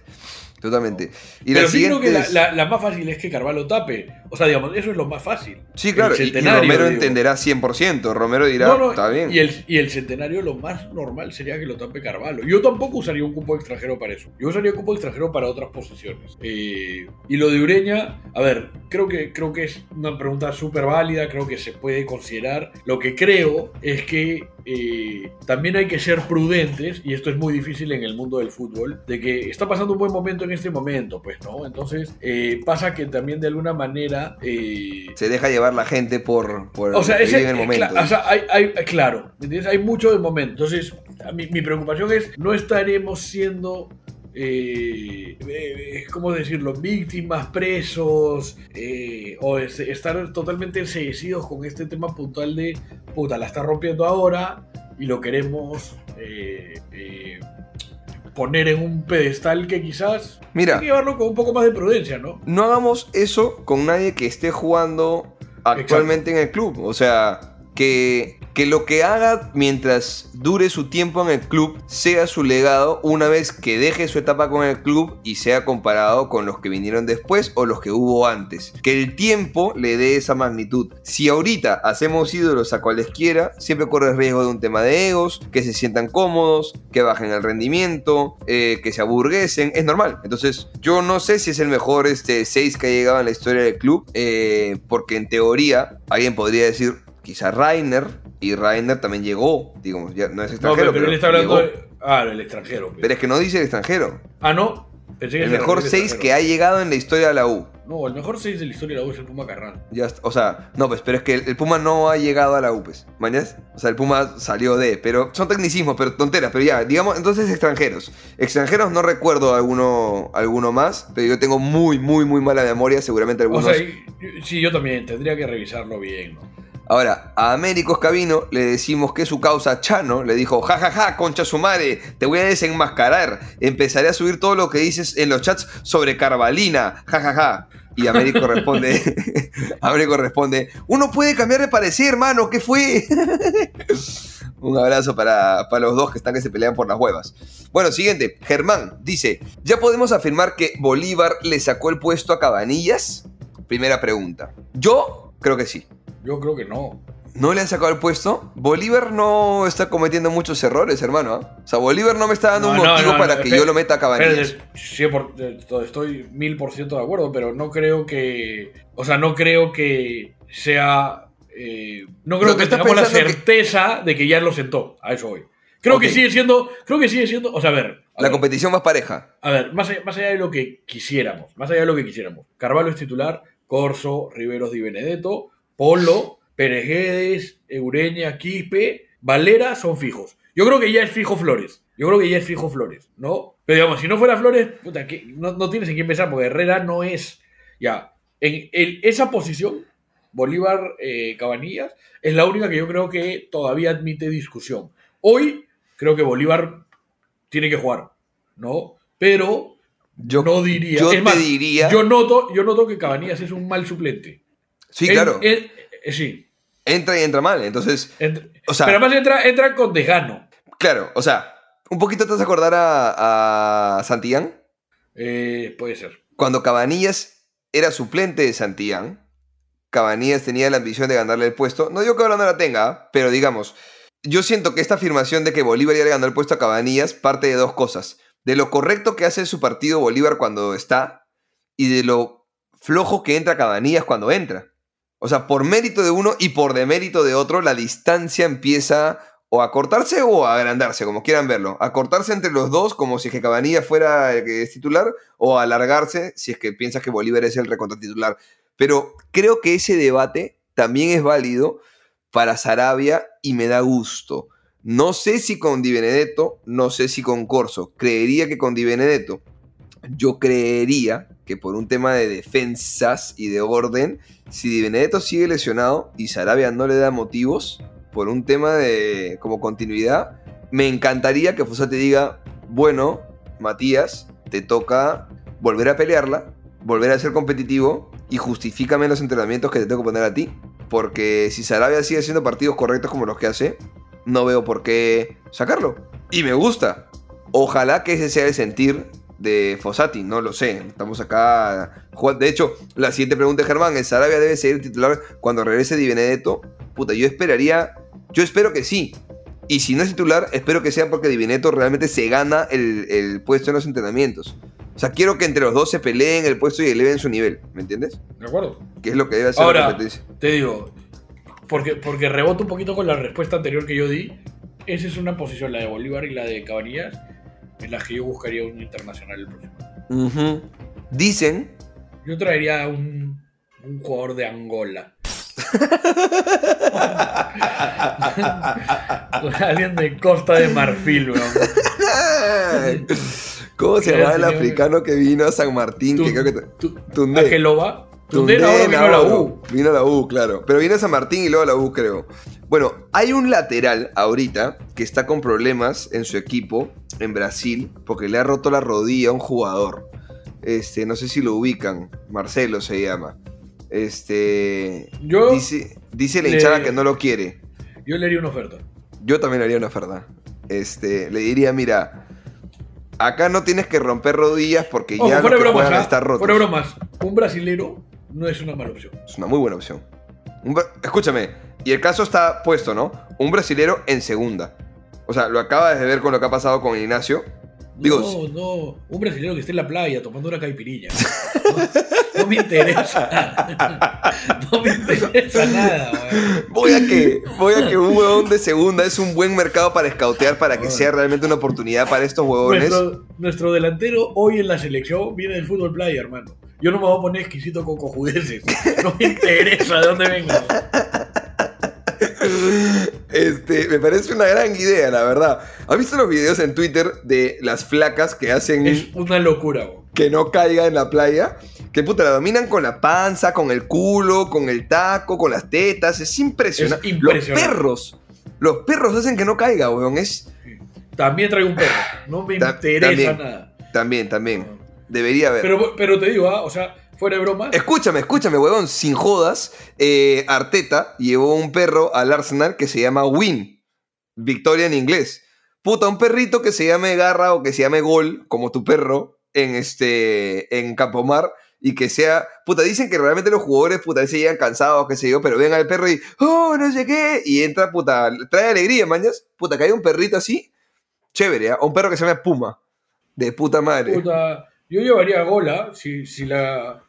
Totalmente. Y Pero la sí siguiente creo que la, es- la- la más fácil es que Carvalho tape. O sea, digamos, eso es lo más fácil. Sí, claro, y- Romero digo. entenderá 100%. Romero dirá, No, no, está bien. Y el, y el centenario lo más normal sería que lo tape Carvalho. Yo tampoco usaría un cupo extranjero para eso. Yo usaría un cupo extranjero para otras posiciones. Eh, y lo de Ureña, a ver, creo que, creo que es una pregunta súper válida, creo que se puede considerar. Lo que creo es que eh, también hay que ser prudentes, y esto es muy difícil en el mundo del fútbol, de que está pasando un buen momento en este momento, pues, ¿no? Entonces, eh, pasa que también de alguna manera... eh, Se deja llevar la gente por, por o sea, que ese- vive en el momento. cla- o sea, hay, hay- claro, ¿me entiendes? Hay mucho de momento. Entonces, mi preocupación es, no estaremos siendo, eh, eh, ¿cómo decirlo?, víctimas, presos, eh, o es- estar totalmente enseguecidos con este tema puntual de, puta, la está rompiendo ahora y lo queremos eh, eh, poner en un pedestal que quizás Mira. hay que llevarlo con un poco más de prudencia, ¿no? no hagamos eso con nadie que esté jugando actualmente en el club. O sea, que, que lo que haga mientras dure su tiempo en el club sea su legado una vez que deje su etapa con el club y sea comparado con los que vinieron después o los que hubo antes. Que el tiempo le dé esa magnitud. Si ahorita hacemos ídolos a cualesquiera, siempre corre el riesgo de un tema de egos, que se sientan cómodos, que bajen el rendimiento, eh, que se aburguesen. Es normal. Entonces, yo no sé si es el mejor este 6 que ha llegado en la historia del club, eh, porque en teoría alguien podría decir quizá Rainer, y Rainer también llegó, digamos, ya no es No, extranjero, pero, él está hablando llegó. de... Ah, el extranjero. pues. Pero es que no dice el extranjero. Ah, no. Pensé que El mejor refería al 6 extranjero. que ha llegado en la historia de la U. No, el mejor 6 de la historia de la U es el Puma Carrán. Ya o sea, no, pues, pero es que el, el Puma no ha llegado a la U, pues, ¿mañas? O sea, el Puma salió de, pero son tecnicismos, pero tonteras, pero ya, digamos, entonces extranjeros. Extranjeros no recuerdo alguno, alguno más, pero yo tengo muy, muy, muy mala memoria, seguramente O algunos. sea, y- y- sí, yo también tendría que revisarlo bien, ¿no? Ahora, a Américo Escabino le decimos que su causa Chano le dijo, jajaja, concha su madre, te voy a desenmascarar. Empezaré a subir todo lo que dices en los chats sobre Carvalina, jajaja. Y Américo responde, [laughs] Américo responde, uno puede cambiar de parecer, hermano, ¿qué fue? [laughs] Un abrazo para, para los dos que están que se pelean por las huevas. Bueno, siguiente, Germán dice, ¿ya podemos afirmar que Bolívar le sacó el puesto a Cabanillas? Primera pregunta. Yo creo que sí. Yo creo que no. ¿No le han sacado el puesto? Bolívar no está cometiendo muchos errores, hermano. ¿ah? O sea, Bolívar no me está dando No, un no, motivo no, para que espera, yo lo meta a Cabanillas. Eh, estoy mil por ciento de acuerdo, pero no creo que. O sea, no creo que sea. eh, no creo que tengamos la que- certeza de que ya lo sentó. A eso voy. Creo que sigue siendo. Creo que sigue siendo. O sea, a ver. A La ver, competición más pareja. a ver, más allá, más allá de lo que quisiéramos. Más allá de lo que quisiéramos. Carvalho es titular. Corso, Riveros Di Benedetto, Polo, Perejedes, Eureña, Quispe, Valera son fijos. Yo creo que ya es fijo Flores. Yo creo que ya es fijo Flores, ¿no? Pero digamos, si no fuera Flores, puta, no, no tienes en quién pensar, porque Herrera no es. Ya. En esa posición, Bolívar eh, Cabanillas, es la única que yo creo que todavía admite discusión. Hoy, creo que Bolívar tiene que jugar, ¿no? Pero Yo, no diría. yo es te más, diría. Yo noto, yo noto que Cabanillas es un mal suplente. Sí, claro. eh, sí. Entra y entra mal. Entonces, Entra- O sea- pero además entra, entra con Tejano. claro, o sea, un poquito te vas a acordar a, a Santillán. Eh, puede ser. Cuando Cabanillas era suplente de Santillán, Cabanillas tenía la ambición de ganarle el puesto. No digo que ahora no la tenga, pero digamos, yo siento que esta afirmación de que Bolívar ya le ganó el puesto a Cabanillas parte de dos cosas. De lo correcto que hace su partido Bolívar cuando está y de lo flojo que entra Cabanillas cuando entra. O sea, por mérito de uno y por demérito de otro, la distancia empieza o a cortarse o a agrandarse, como quieran verlo. A cortarse entre los dos, como si es que Cabanillas fuera el que es titular, o a alargarse si es que piensas que Bolívar es el recontratitular. Pero creo que ese debate también es válido para Sarabia y me da gusto. No sé si con Di Benedetto, no sé si con Corso. Creería que con Di Benedetto. Yo creería que por un tema de defensas y de orden, si Di Benedetto sigue lesionado y Sarabia no le da motivos, por un tema de como continuidad, me encantaría que Fossati diga, bueno, Matías, te toca volver a pelearla, volver a ser competitivo y justifícame los entrenamientos que te tengo que poner a ti. Porque si Sarabia sigue haciendo partidos correctos como los que hace, no veo por qué sacarlo. Y me gusta. Ojalá que ese sea el sentir de Fossati, no lo sé. Estamos acá. De hecho, la siguiente pregunta de Germán: ¿el Sarabia debe seguir titular cuando regrese Di Benedetto? Puta, yo esperaría. Yo espero que sí. Y si no es titular, espero que sea porque Di Benedetto realmente se gana el, el puesto en los entrenamientos. O sea, quiero que entre los dos se peleen el puesto y eleven su nivel, ¿me entiendes? ¿De acuerdo? Que es lo que debe hacer la Ahora, competencia. te digo, porque, porque reboto un poquito con la respuesta anterior que yo di. Esa es una posición, la de Bolívar y la de Cabanillas, en las que yo buscaría un internacional el próximo. Ujú. Dicen Yo traería un, un jugador de Angola. [laughs] Alguien de Costa de Marfil, weón. ¿Cómo se llama el africano que vino a San Martín? que creo que te- Vino a la. U. Vino a la U, claro. Pero vino a San Martín y luego a la U, creo. Bueno, hay un lateral ahorita que está con problemas en su equipo en Brasil porque le ha roto la rodilla a un jugador. Este, no sé si lo ubican. Marcelo se llama. Este. Yo, Dice, dice la le- hinchada que no lo quiere. yo le haría una oferta. Yo también haría una oferta. Este, le diría, mira, acá no tienes que romper rodillas porque Ojo, ya que de bromas, juegan ¿ah? rotos. fuera bromas. Un brasilero no es una mala opción. Es una muy buena opción. Un Escúchame, y el caso está puesto, ¿no? Un brasilero en segunda. O sea, lo acabas de ver con lo que ha pasado con Ignacio. Digo, no, no. Un brasileño que esté en la playa tomando una caipiriña. No, no me interesa. [laughs] No me interesa nada, voy a que, voy a que un huevón de segunda es un buen mercado para escautear para que sea realmente una oportunidad para estos huevones. Nuestro, nuestro delantero hoy en la selección viene del fútbol playa, hermano. Yo no me voy a poner exquisito con cojudeces. No me interesa de dónde venga. Este, me parece una gran idea, la verdad. ¿Has visto los videos en Twitter de las flacas que hacen Es una locura, weón. que no caiga en la playa? Que puta, la dominan con la panza, con el culo, con el taco, con las tetas. Es impresionante. Es impresionante. Los perros. Los perros hacen que no caiga, weón. Es. También traigo un perro. No me Ta- interesa también. nada. También, también. Debería haber. Pero, pero te digo, ah, o sea, fuera de broma. Escúchame, escúchame, huevón, sin jodas. eh, Arteta llevó un perro al Arsenal que se llama Win. Victoria en inglés. Puta, un perrito que se llame Garra o que se llame Gol, como tu perro, en este. en Campomar. Y que sea. Puta, dicen que realmente los jugadores, puta, a veces llegan cansados, qué sé yo, pero ven al perro y. ¡Oh, no sé qué! Y entra, puta, trae alegría, mañas. Puta, que hay un perrito así. Chévere, ¿ah? Un perro que se llama Puma. De puta madre. Puta, yo llevaría a Gola, si, si la.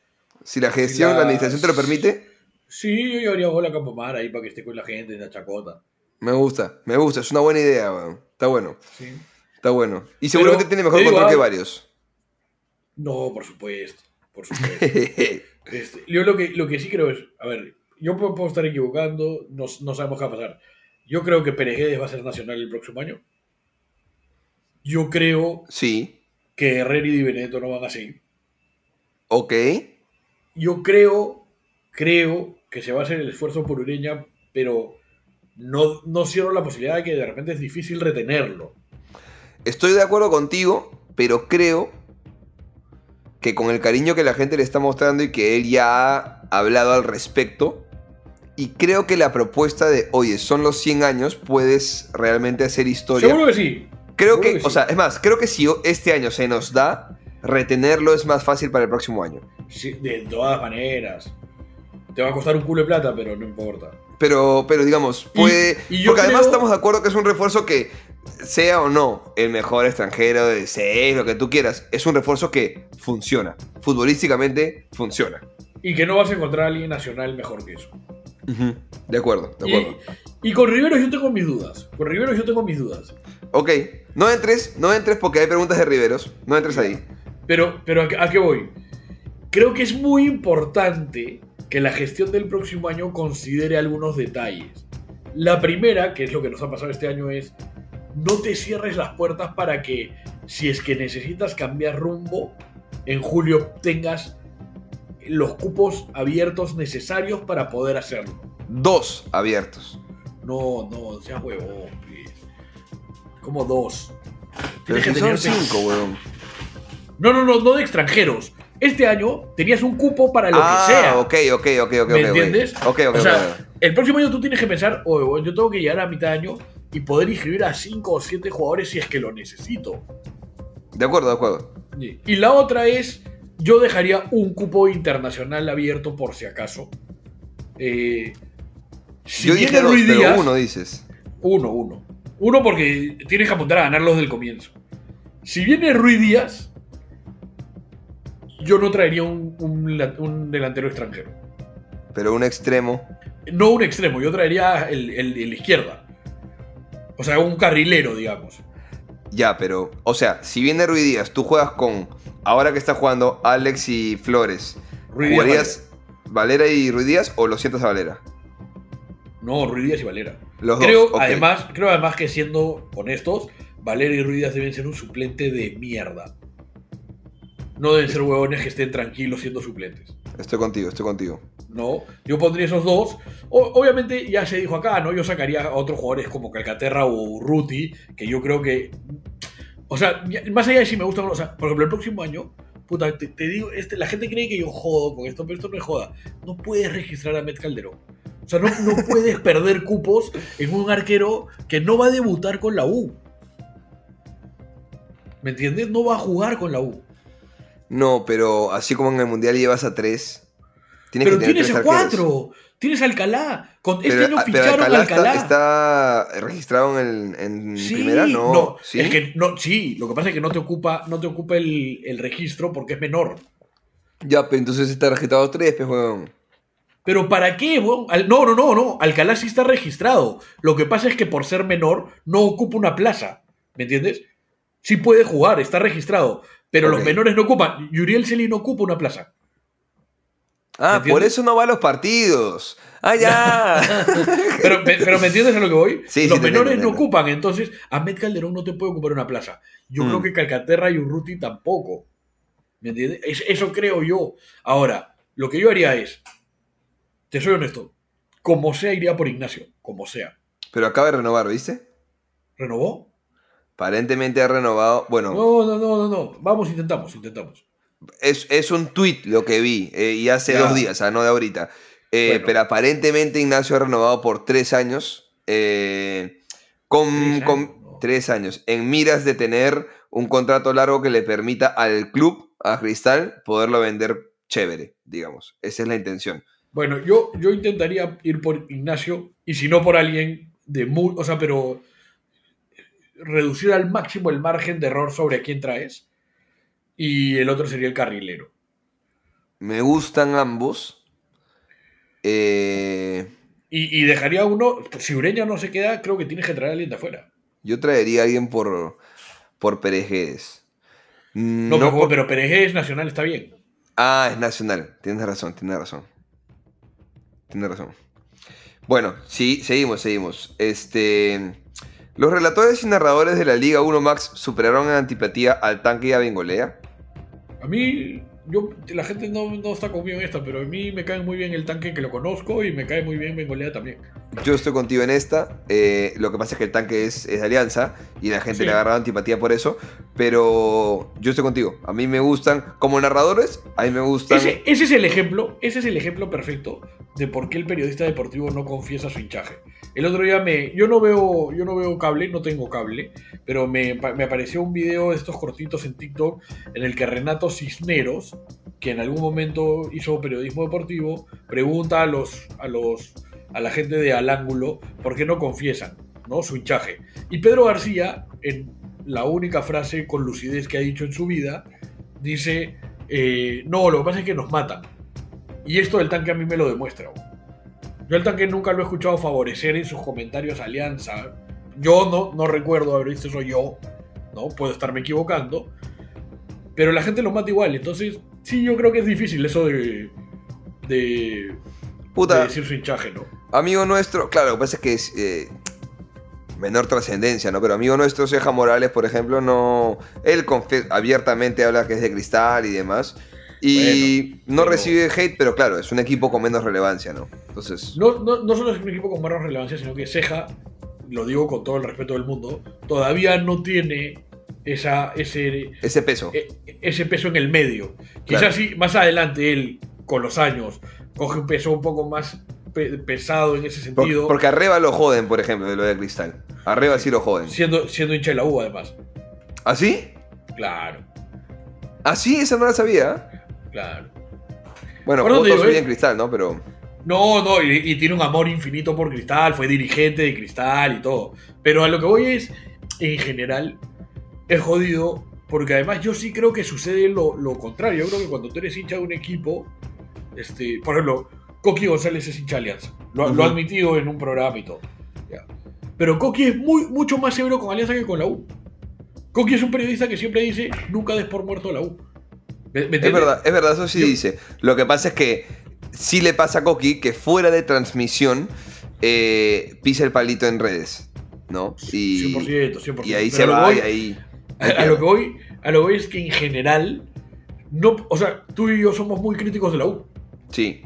Si la gestión, la- la administración te lo permite. Sí, yo llevaría a Gola a Campomar ahí para que esté con la gente en la chacota. Me gusta, me gusta, es una buena idea, weón. Está bueno, Sí. está bueno. Y seguramente Pero, tiene mejor control que varios. No, por supuesto. Por supuesto. [laughs] Este, yo lo que, lo que sí creo es, a ver, yo puedo, puedo estar equivocando, no, no sabemos qué va a pasar. Yo creo que Pereguedes va a ser nacional el próximo año. Yo creo sí, que Herrera y Di Benedetto no van a seguir. ok. Yo creo, creo que se va a hacer el esfuerzo por Ureña, pero no, no cierro la posibilidad de que de repente es difícil retenerlo. Estoy de acuerdo contigo, pero creo que con el cariño que la gente le está mostrando y que él ya ha hablado al respecto, y creo que la propuesta de, oye, son los 100 años, puedes realmente hacer historia. Seguro que sí. Creo seguro que, que o sea, es más, creo que si este año se nos da, retenerlo es más fácil para el próximo año. Sí, de todas maneras. Te va a costar un culo de plata, pero no importa. Pero, pero digamos, puede. y porque además estamos de acuerdo que es un refuerzo que, sea o no el mejor extranjero de 6, lo que tú quieras, es un refuerzo que funciona. Futbolísticamente funciona. Y que no vas a encontrar a alguien nacional mejor que eso. De acuerdo, de Y, acuerdo. y con Rivero yo tengo mis dudas. Con Rivero yo tengo mis dudas. Ok, no entres, no entres porque hay preguntas de Riveros. No entres ahí. Pero, pero ¿a, qué- voy? Creo que es muy importante que la gestión del próximo año considere algunos detalles. La primera, que es lo que nos ha pasado este año, es no te cierres las puertas para que si es que necesitas cambiar rumbo, en julio tengas los cupos abiertos necesarios para poder hacerlo. Dos abiertos. No, no, seas huevón. Como dos. Pero Tienes que son tener- cinco, weón. No, no, no, no de extranjeros. Este año tenías un cupo para lo ah, que sea. ok, ok, ok, ok. ¿Me entiendes? Ok, ok, o sea, el próximo año tú tienes que pensar, oye, weón, yo tengo que llegar a mitad de año y poder inscribir a 5 o 7 jugadores si es que lo necesito. De acuerdo, de acuerdo. Y la otra es, yo dejaría un cupo internacional abierto por si acaso. Eh, si Yo dije dos, pero Díaz- uno dices. Uno, uno. Uno porque tienes que apuntar a ganarlos del comienzo. Si viene Ruiz Díaz, yo no traería un, un la- un delantero extranjero. Pero un extremo. No un extremo, yo traería el, el izquierda. O sea, un carrilero, digamos. Ya, pero, o sea, si viene Ruiz Díaz, tú juegas con, ahora que está jugando Alex y Flores, Ruiz Díaz, ¿jugarías Valera y Ruiz Díaz o lo sientas a Valera? No, Ruiz y Valera. Los dos, creo, ok. además, creo además que siendo honestos, Valera y Ruiz deben ser un suplente de mierda. No deben ser huevones que estén tranquilos siendo suplentes. Estoy contigo, estoy contigo. No, yo pondría esos dos. O- obviamente ya se dijo acá, ¿no? Yo sacaría a otros jugadores como Calcaterra o Urruti, que yo creo que... O sea, más allá de si me gustan o sea, por ejemplo, el próximo año, puta, te, te digo, este, la gente cree que yo jodo con esto, pero esto no es joda. No puedes registrar a Met Calderón. O sea, no, no puedes perder cupos en un arquero que no va a debutar con la U. ¿Me entiendes? No va a jugar con la U. No, pero así como en el Mundial llevas a tres, tienes Pero que tener tienes a cuatro. Tienes a Alcalá. Con, este Pero, año ah, pero ficharon Alcalá a Alcalá. Está, está registrado en, el- en Sí, primera, no. ¿Sí? Es que no, sí, lo que pasa es que no te ocupa, no te ocupa el, el registro porque es menor. Ya, pero entonces está registrado tres, pues, weón. Pero ¿para qué? Al- No, no, no, no. Alcalá sí está registrado. Lo que pasa es que por ser menor no ocupa una plaza. ¿Me entiendes? Sí puede jugar, está registrado. Pero los menores no ocupan. Yuriel Celi no ocupa una plaza. Ah, ¿Me por eso no va a los partidos. Ah, ya. [laughs] Pero, me- pero ¿me entiendes a lo que voy? Sí, los menores no ocupan. Entonces, Ahmed Calderón no te puede ocupar una plaza. Yo Mm. creo que Calcaterra y Urruti tampoco. ¿Me entiendes? Es- eso creo yo. Ahora, lo que yo haría es, te soy honesto, como sea iría por Ignacio, como sea. Pero acaba de renovar, ¿viste? ¿Renovó? Aparentemente ha renovado. Bueno, No, no, no, no, no. Vamos, intentamos, intentamos. Es, es un tweet lo que vi, eh, y hace Ya. dos días, o sea, no de ahorita. Eh, Bueno. Pero aparentemente Ignacio ha renovado por tres años. eh, con, ¿Tres con- años? No. tres años. En miras de tener un contrato largo que le permita al club, a Cristal, poderlo vender chévere, digamos. Esa es la intención. Bueno, yo, yo intentaría ir por Ignacio y si no por alguien de muy, o sea, pero reducir al máximo el margen de error sobre a quién traes y el otro sería el carrilero. Me gustan ambos. Eh, Y, y dejaría uno, si Ureña no se queda, creo que tienes que traer a alguien de afuera. yo traería a alguien por, por. No, No pero, por- pero Perejés Nacional está bien. Ah, es nacional. Tienes razón, tienes razón. Tienes razón. Bueno, sí, seguimos, seguimos. Este. Los relatores y narradores de la Liga 1 Max superaron en antipatía al tanque y a Bengolea. A mí, yo, la gente no, no está conmigo en esta, pero a mí me cae muy bien el tanque que lo conozco y me cae muy bien Bengolea también. Yo estoy contigo en esta. eh, lo que pasa es que el tanque es, es de alianza y la gente Sí. le agarra antipatía por eso. Pero yo estoy contigo. A mí me gustan, como narradores, a mí me gustan. Ese, ese es el ejemplo, ese es el ejemplo perfecto de por qué el periodista deportivo no confiesa su hinchaje. El otro día me, yo no veo, yo no veo cable, no tengo cable, pero me, me apareció un video de estos cortitos en TikTok en el que Renato Cisneros, que en algún momento hizo periodismo deportivo, pregunta a los, a los, a la gente de Al Ángulo por qué no confiesan, ¿no? Su hinchaje. Y Pedro García, en la única frase con lucidez que ha dicho en su vida, dice, eh, no, lo que pasa es que nos matan. Y esto del tanque a mí me lo demuestra. Yo el tanque nunca lo he escuchado favorecer en sus comentarios a Alianza. Yo no, no recuerdo haber visto eso yo, ¿no? Puedo estarme equivocando. Pero la gente lo mata igual. Entonces, sí, yo creo que es difícil eso de, de, Puta, de decir su hinchaje, ¿no? amigo nuestro, claro, lo que pasa es que es eh, menor trascendencia, ¿no? Pero amigo nuestro, Ceja Morales, por ejemplo, no. Él abiertamente habla que es de cristal y demás. Y Bueno, no pero- recibe hate, pero claro, es un equipo con menos relevancia, ¿no? Entonces. No, no, no solo es un equipo con menos relevancia, sino que Ceja, lo digo con todo el respeto del mundo, todavía no tiene esa, ese, Ese peso. e- ese peso en el medio. Quizás sí, más adelante él, con los años, coge un peso un poco más pe- pesado en ese Por- sentido, porque arriba lo joden, por ejemplo, de lo de cristal. Arriba sí lo joden. siendo, siendo hincha de la U además. ¿Así? Claro, ¿Así? Esa no la sabía. claro. Bueno, como todos bien ¿eh? cristal, ¿no? Pero. No, no, y, y tiene un amor infinito por Cristal, fue dirigente de Cristal y todo. Pero a lo que voy es, en general, es jodido, porque además yo sí creo que sucede lo, lo contrario. Yo creo que cuando tú eres hincha de un equipo, este, por ejemplo, Coqui González es hincha de Alianza. Lo, lo ha admitido en un programa y todo. Ya. Pero Coqui es muy, mucho más severo con Alianza que con la U. Coqui es un periodista que siempre dice, nunca des por muerto a la U. ¿Me- me Es verdad, es verdad, eso sí Yo- dice. Lo que pasa es que sí le pasa a Coqui que fuera de transmisión eh, pisa el palito en redes, ¿no? Y, 100%, 100%. y ahí Pero se va, voy- y ahí. A, a lo que voy, a lo que voy es que en general, no, o sea, tú y yo somos muy críticos de la U, Sí,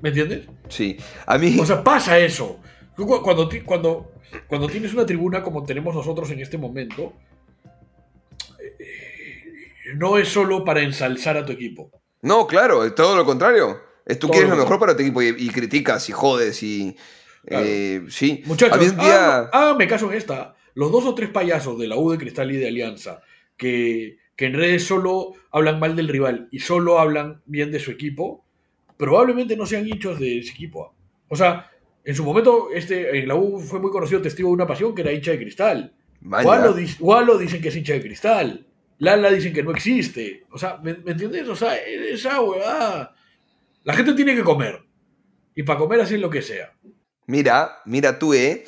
¿me entiendes? sí. A mí. O sea, pasa eso. Cuando, cuando, cuando tienes una tribuna como tenemos nosotros en este momento, eh, no es solo para ensalzar a tu equipo. no, claro, es todo lo contrario. Es tú Todo quieres lo mejor para tu equipo y, y criticas y jodes y. Claro. eh, sí. Muchachos, día- ah, ah, me caso en esta. Los dos o tres payasos de la U de Cristal y de Alianza que, que en redes solo hablan mal del rival y solo hablan bien de su equipo, probablemente no sean hinchos de ese equipo. O sea, en su momento, este, en la U fue muy conocido testigo de una pasión que era hincha de Cristal. Di- Walo dicen que es hincha de Cristal. Lala dicen que no existe. O sea, ¿me, me entiendes? O sea, esa huevada. La gente tiene que comer. Y para comer hacen lo que sea. Mira, mira tú, ¿eh?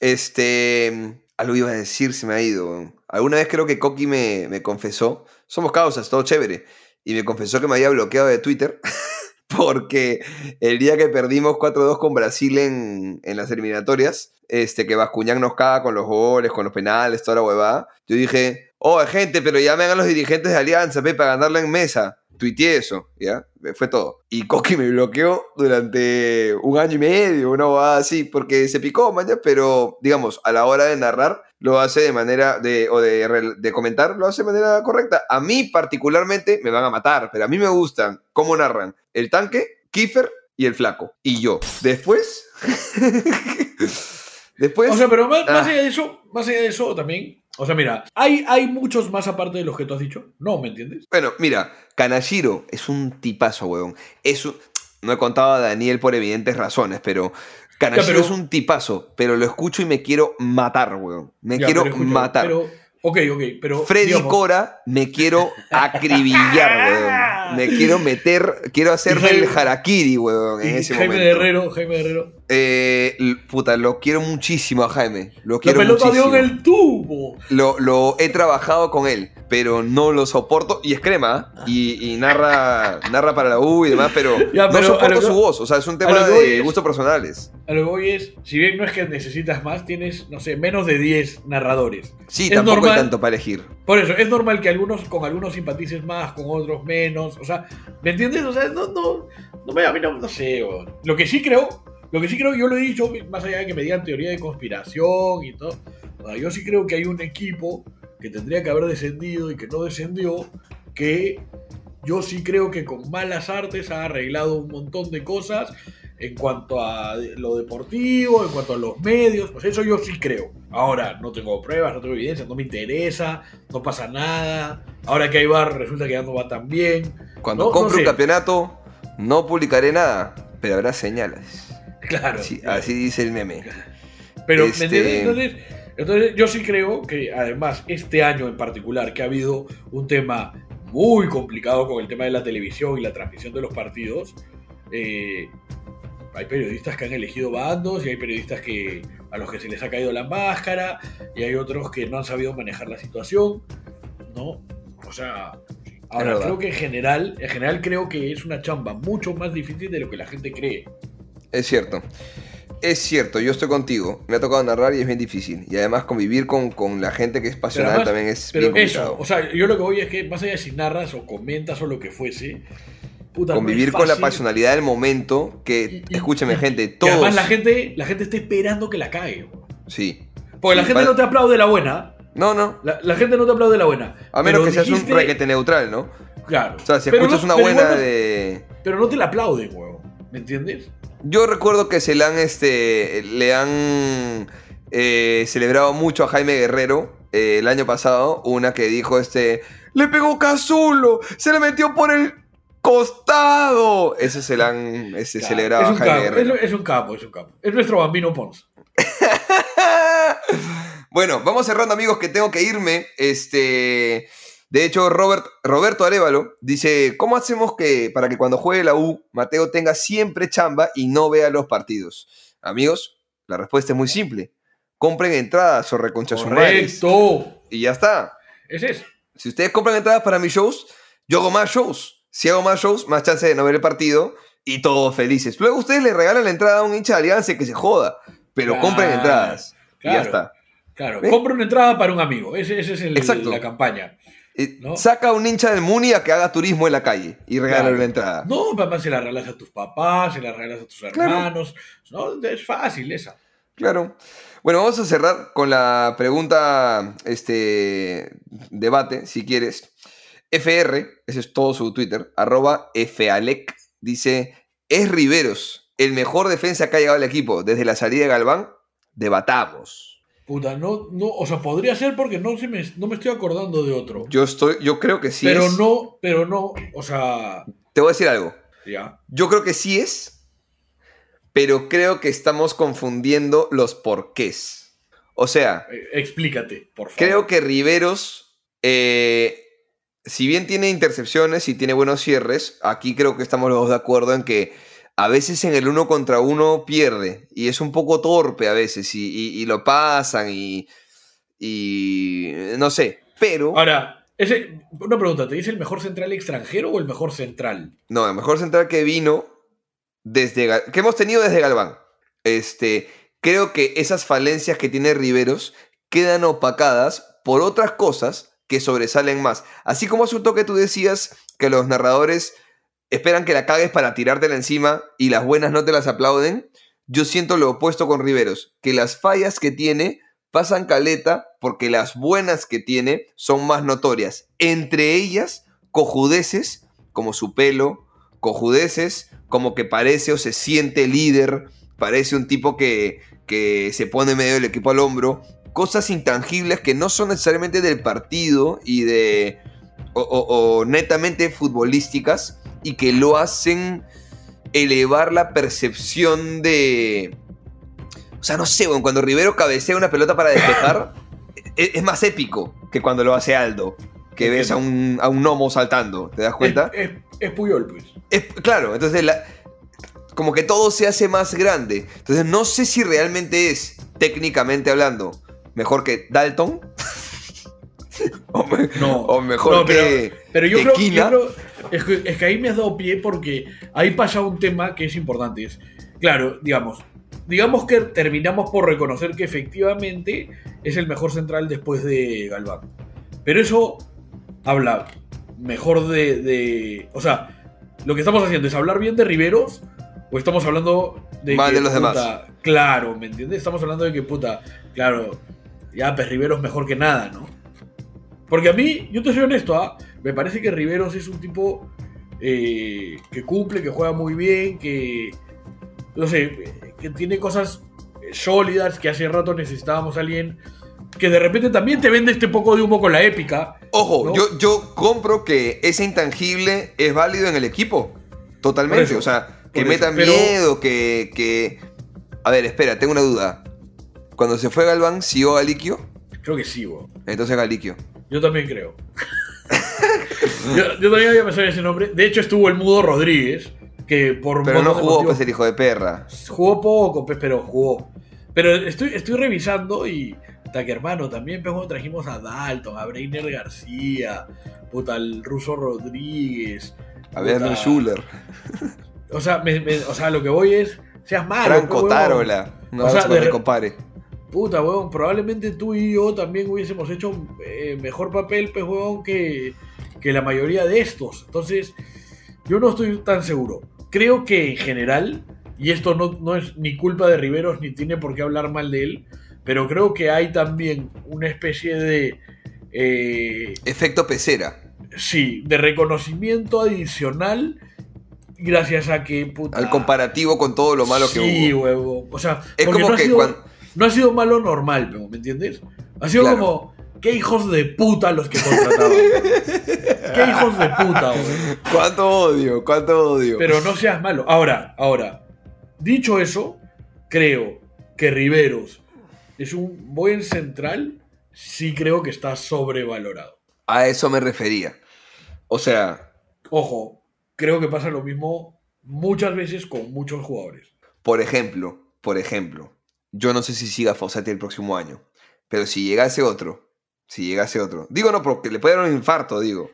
Este. Algo iba a decir, se me ha ido. Alguna vez creo que Coqui me, me confesó. Somos causas, todo chévere. Y me confesó que me había bloqueado de Twitter. [laughs] Porque el día que perdimos 4-2 con Brasil en, en las eliminatorias, este, que Bascuñán nos caga con los goles, con los penales, toda la huevada. Yo dije, oh, gente, pero llamen a los dirigentes de Alianza, pe, para ganarla en mesa. Tuiteé eso, ¿ya? Fue todo. Y Coqui me bloqueó durante un año y medio, una bobada así, porque se picó, maña, pero digamos, a la hora de narrar, lo hace de manera de, o de, de comentar, lo hace de manera correcta. A mí particularmente me van a matar, pero a mí me gustan cómo narran el tanque, Kiefer y el flaco. Y yo. Después... [laughs] Después... O sea, pero más, más ah. allá de eso, más allá de eso también. O sea, mira, ¿hay, hay muchos más aparte de los que tú has dicho. No, ¿me entiendes? Bueno, mira, Kanashiro es un tipazo, weón. Es un- No he contado a Daniel por evidentes razones, pero Kanashiro Ya, pero- es un tipazo, pero lo escucho y me quiero matar, weón. Me Ya, quiero pero matar. Pero, ok, ok, pero. Freddy digamos, Cora, me quiero [laughs] acribillar, weón. Me quiero meter, quiero hacerme Jaime- el harakiri, weón, en ese Jaime momento. Herrero, Jaime Herrero. Eh, puta, lo quiero muchísimo a Jaime. Lo La quiero pelota dio en el tubo. Lo, lo he trabajado con él, pero no lo soporto. Y es crema, ¿eh? y, y narra, narra para la U y demás, pero, Ya, pero no soporto lo su voz. O sea, es un tema de gustos personales. A lo que voy es, si bien no es que necesitas más, tienes, no sé, menos de 10 narradores. Sí, Es tampoco normal. hay tanto para elegir. Por eso, es normal que algunos con algunos simpatices más, con otros menos. O sea, ¿me entiendes? O sea, no, no, no me, a mí no, no sé. weón. Lo que sí creo, lo que sí creo, yo lo he dicho, más allá de que me digan teoría de conspiración y todo. o sea, yo sí creo que hay un equipo que tendría que haber descendido y que no descendió, que yo sí creo que con malas artes ha arreglado un montón de cosas en cuanto a lo deportivo, en cuanto a los medios, pues eso yo sí creo. Ahora, no tengo pruebas, no tengo evidencia, no me interesa, no pasa nada. Ahora que hay bar, resulta que ya no va tan bien. Cuando No, no compre sé. un campeonato, no publicaré nada, pero habrá señales. Claro. Así, claro. así dice el meme. Pero, Este- ¿me entiendes? Entonces, entonces, yo sí creo que además este año en particular, que ha habido un tema muy complicado con el tema de la televisión y la transmisión de los partidos, eh, hay periodistas que han elegido bandos y hay periodistas que a los que se les ha caído la máscara y hay otros que no han sabido manejar la situación, ¿no? O sea, ahora creo que en general, en general creo que es una chamba mucho más difícil de lo que la gente cree. Es cierto. Es cierto, yo estoy contigo. Me ha tocado narrar y es bien difícil. Y además convivir con, con la gente que es pasional además- también es Pero bien eso, complicado. o sea, yo lo que voy es que más allá de si narras o comentas o lo que fuese, puta, convivir con la pasionalidad del momento que, Y- y- escúcheme y- gente, todos... además la gente, la gente está esperando que la cague. Sí. Porque la gente para- no te aplaude la buena. No, no. La, la gente no te aplaude la buena. A menos que seas un requete neutral, ¿no? Claro. O sea, si Pero escuchas no- una buena no- de... Pero no te la aplauden, huevón. ¿Me entiendes? Yo recuerdo que se le han, este, le han eh, celebrado mucho a Jaime Guerrero eh, el año pasado, una que dijo, este, le pegó Cazulo, se le metió por el costado. Ese se le han Claro, celebrado es un, capo, es, es un capo, es un capo. Es nuestro bambino Pons. [laughs] bueno, vamos cerrando amigos que tengo que irme. Este, de hecho, Robert, Roberto Arevalo dice, ¿cómo hacemos que para que cuando juegue la U, Mateo tenga siempre chamba y no vea los partidos? Amigos, la respuesta es muy simple. Compren entradas o reconchas. Correcto. Y ya está. Es eso. Si ustedes compran entradas para mis shows, yo hago más shows. Si hago más shows, más chance de no ver el partido y todos felices. Luego ustedes le regalan la entrada a un hincha de Alianza que se joda. Pero Claro, compren entradas. Y ya está. Claro, ¿Ve? compra una entrada para un amigo. Ese, ese es el- Exacto. la campaña. Eh, ¿No? Saca a un hincha del Muni a que haga turismo en la calle y regálale Claro. la entrada. No, papá, se la regalas a tus papás, se la regalas a tus hermanos. No, es fácil esa. Claro. Bueno, vamos a cerrar con la pregunta, este, debate, si quieres. FR, ese es todo su Twitter, arroba Falec, dice, ¿es Riveros el mejor defensa que ha llegado al equipo desde la salida de Galván? Debatamos. Puta, no, no, o sea, podría ser porque no, se me, no me estoy acordando de otro. Yo estoy, yo creo que sí pero es. no, pero no, o sea, Te voy a decir algo. ya. Yo creo que sí es, pero creo que estamos confundiendo los porqués. O sea, Eh, Explícate, por favor. creo que Riveros, eh, si bien tiene intercepciones y tiene buenos cierres, aquí creo que estamos los dos de acuerdo en que a veces en el uno contra uno pierde y es un poco torpe a veces y, y- y lo pasan y, y no sé, pero Ahora, ese, una pregunta, ¿te dice el mejor central extranjero o el mejor central? No, el mejor central que vino desde que hemos tenido desde Galván. Este, creo que esas falencias que tiene Riveros quedan opacadas por otras cosas que sobresalen más. Así como hace un toque tú decías que los narradores esperan que la cagues para tirártela encima y las buenas no te las aplauden, yo siento lo opuesto con Riveros, que las fallas que tiene pasan caleta porque las buenas que tiene son más notorias. Entre ellas, cojudeces como su pelo, cojudeces como que parece o se siente líder, parece un tipo que, que se pone medio del equipo al hombro, cosas intangibles que no son necesariamente del partido y de... o, o- o netamente futbolísticas y que lo hacen elevar la percepción de... O sea, no sé, cuando Rivero cabecea una pelota para despejar, es, [coughs] es más épico que cuando lo hace Aldo, que ves a un, a un gnomo saltando, ¿te das cuenta? Es, es- es Puyol, pues. Es- claro, entonces la- como que todo se hace más grande. Entonces no sé si realmente es, técnicamente hablando, mejor que Dalton. [laughs] o, me- No. o mejor No, pero, que, pero yo, que creo, yo Kina. creo- es, que, es que ahí me has dado pie porque ahí pasa un tema que es importante. Es, claro, digamos, digamos que terminamos por reconocer que efectivamente es el mejor central después de Galván. Pero eso habla mejor de, de- O sea, lo que estamos haciendo es hablar bien de Riveros o estamos hablando de Mal que, de los demás. puta, Claro, ¿me entiendes? Estamos hablando de que, puta, claro, ya, pues Riveros mejor que nada, ¿no? Porque a mí, yo te soy honesto, ¿ah? me parece que Riveros es un tipo eh, que cumple, que juega muy bien, que, no sé, que tiene cosas sólidas, que hace rato necesitábamos a alguien que de repente también te vende este poco de humo con la épica. Ojo, ¿no? yo, yo compro que ese intangible es válido en el equipo. Totalmente. Eso, o sea, que metan miedo, que, que... A ver, espera, tengo una duda. Cuando se fue Galván, ¿siguió Galiquio? Creo que sí, weón. Entonces Galiquio. Yo también creo. [laughs] yo, yo también había pensado en ese nombre. De hecho, estuvo el Mudo Rodríguez, que por Pero no jugó, motivos- pues, el hijo de perra. Jugó poco, pues, pero jugó. Pero estoy, estoy revisando y. Taque hermano, también pues, trajimos a Dalton, a Breiner García, puta, al ruso Rodríguez. A el Schuller. O sea, me- me- o sea, lo que voy es. Seas malo. Franco pues. Tarola. Un O sea, de- mi compadre. Puta, weón, probablemente tú y yo también hubiésemos hecho eh, mejor papel, pues, weón, que, que la mayoría de estos. Entonces, yo no estoy tan seguro. Creo que en general, y esto no, no es ni culpa de Riveros ni tiene por qué hablar mal de él, pero creo que hay también una especie de. eh, Efecto pecera. sí, de reconocimiento adicional gracias a que. Puta, Al comparativo con todo lo malo que sí, hubo. huevo. O sea, Es como no que sido- cuan- no ha sido malo normal, pero, ¿me entiendes? Ha sido Claro. como, qué hijos de puta los que contrataban. qué hijos de puta, güey. Cuánto odio, cuánto odio. Pero no seas malo. Ahora, ahora, dicho eso, creo que Riveros es un buen central, sí creo que está sobrevalorado. A eso me refería. O sea, Ojo, creo que pasa lo mismo muchas veces con muchos jugadores. por ejemplo, por ejemplo, yo no sé si siga Fossati el próximo año, pero si llegase otro, si llegase otro, digo no, porque le puede dar un infarto, digo.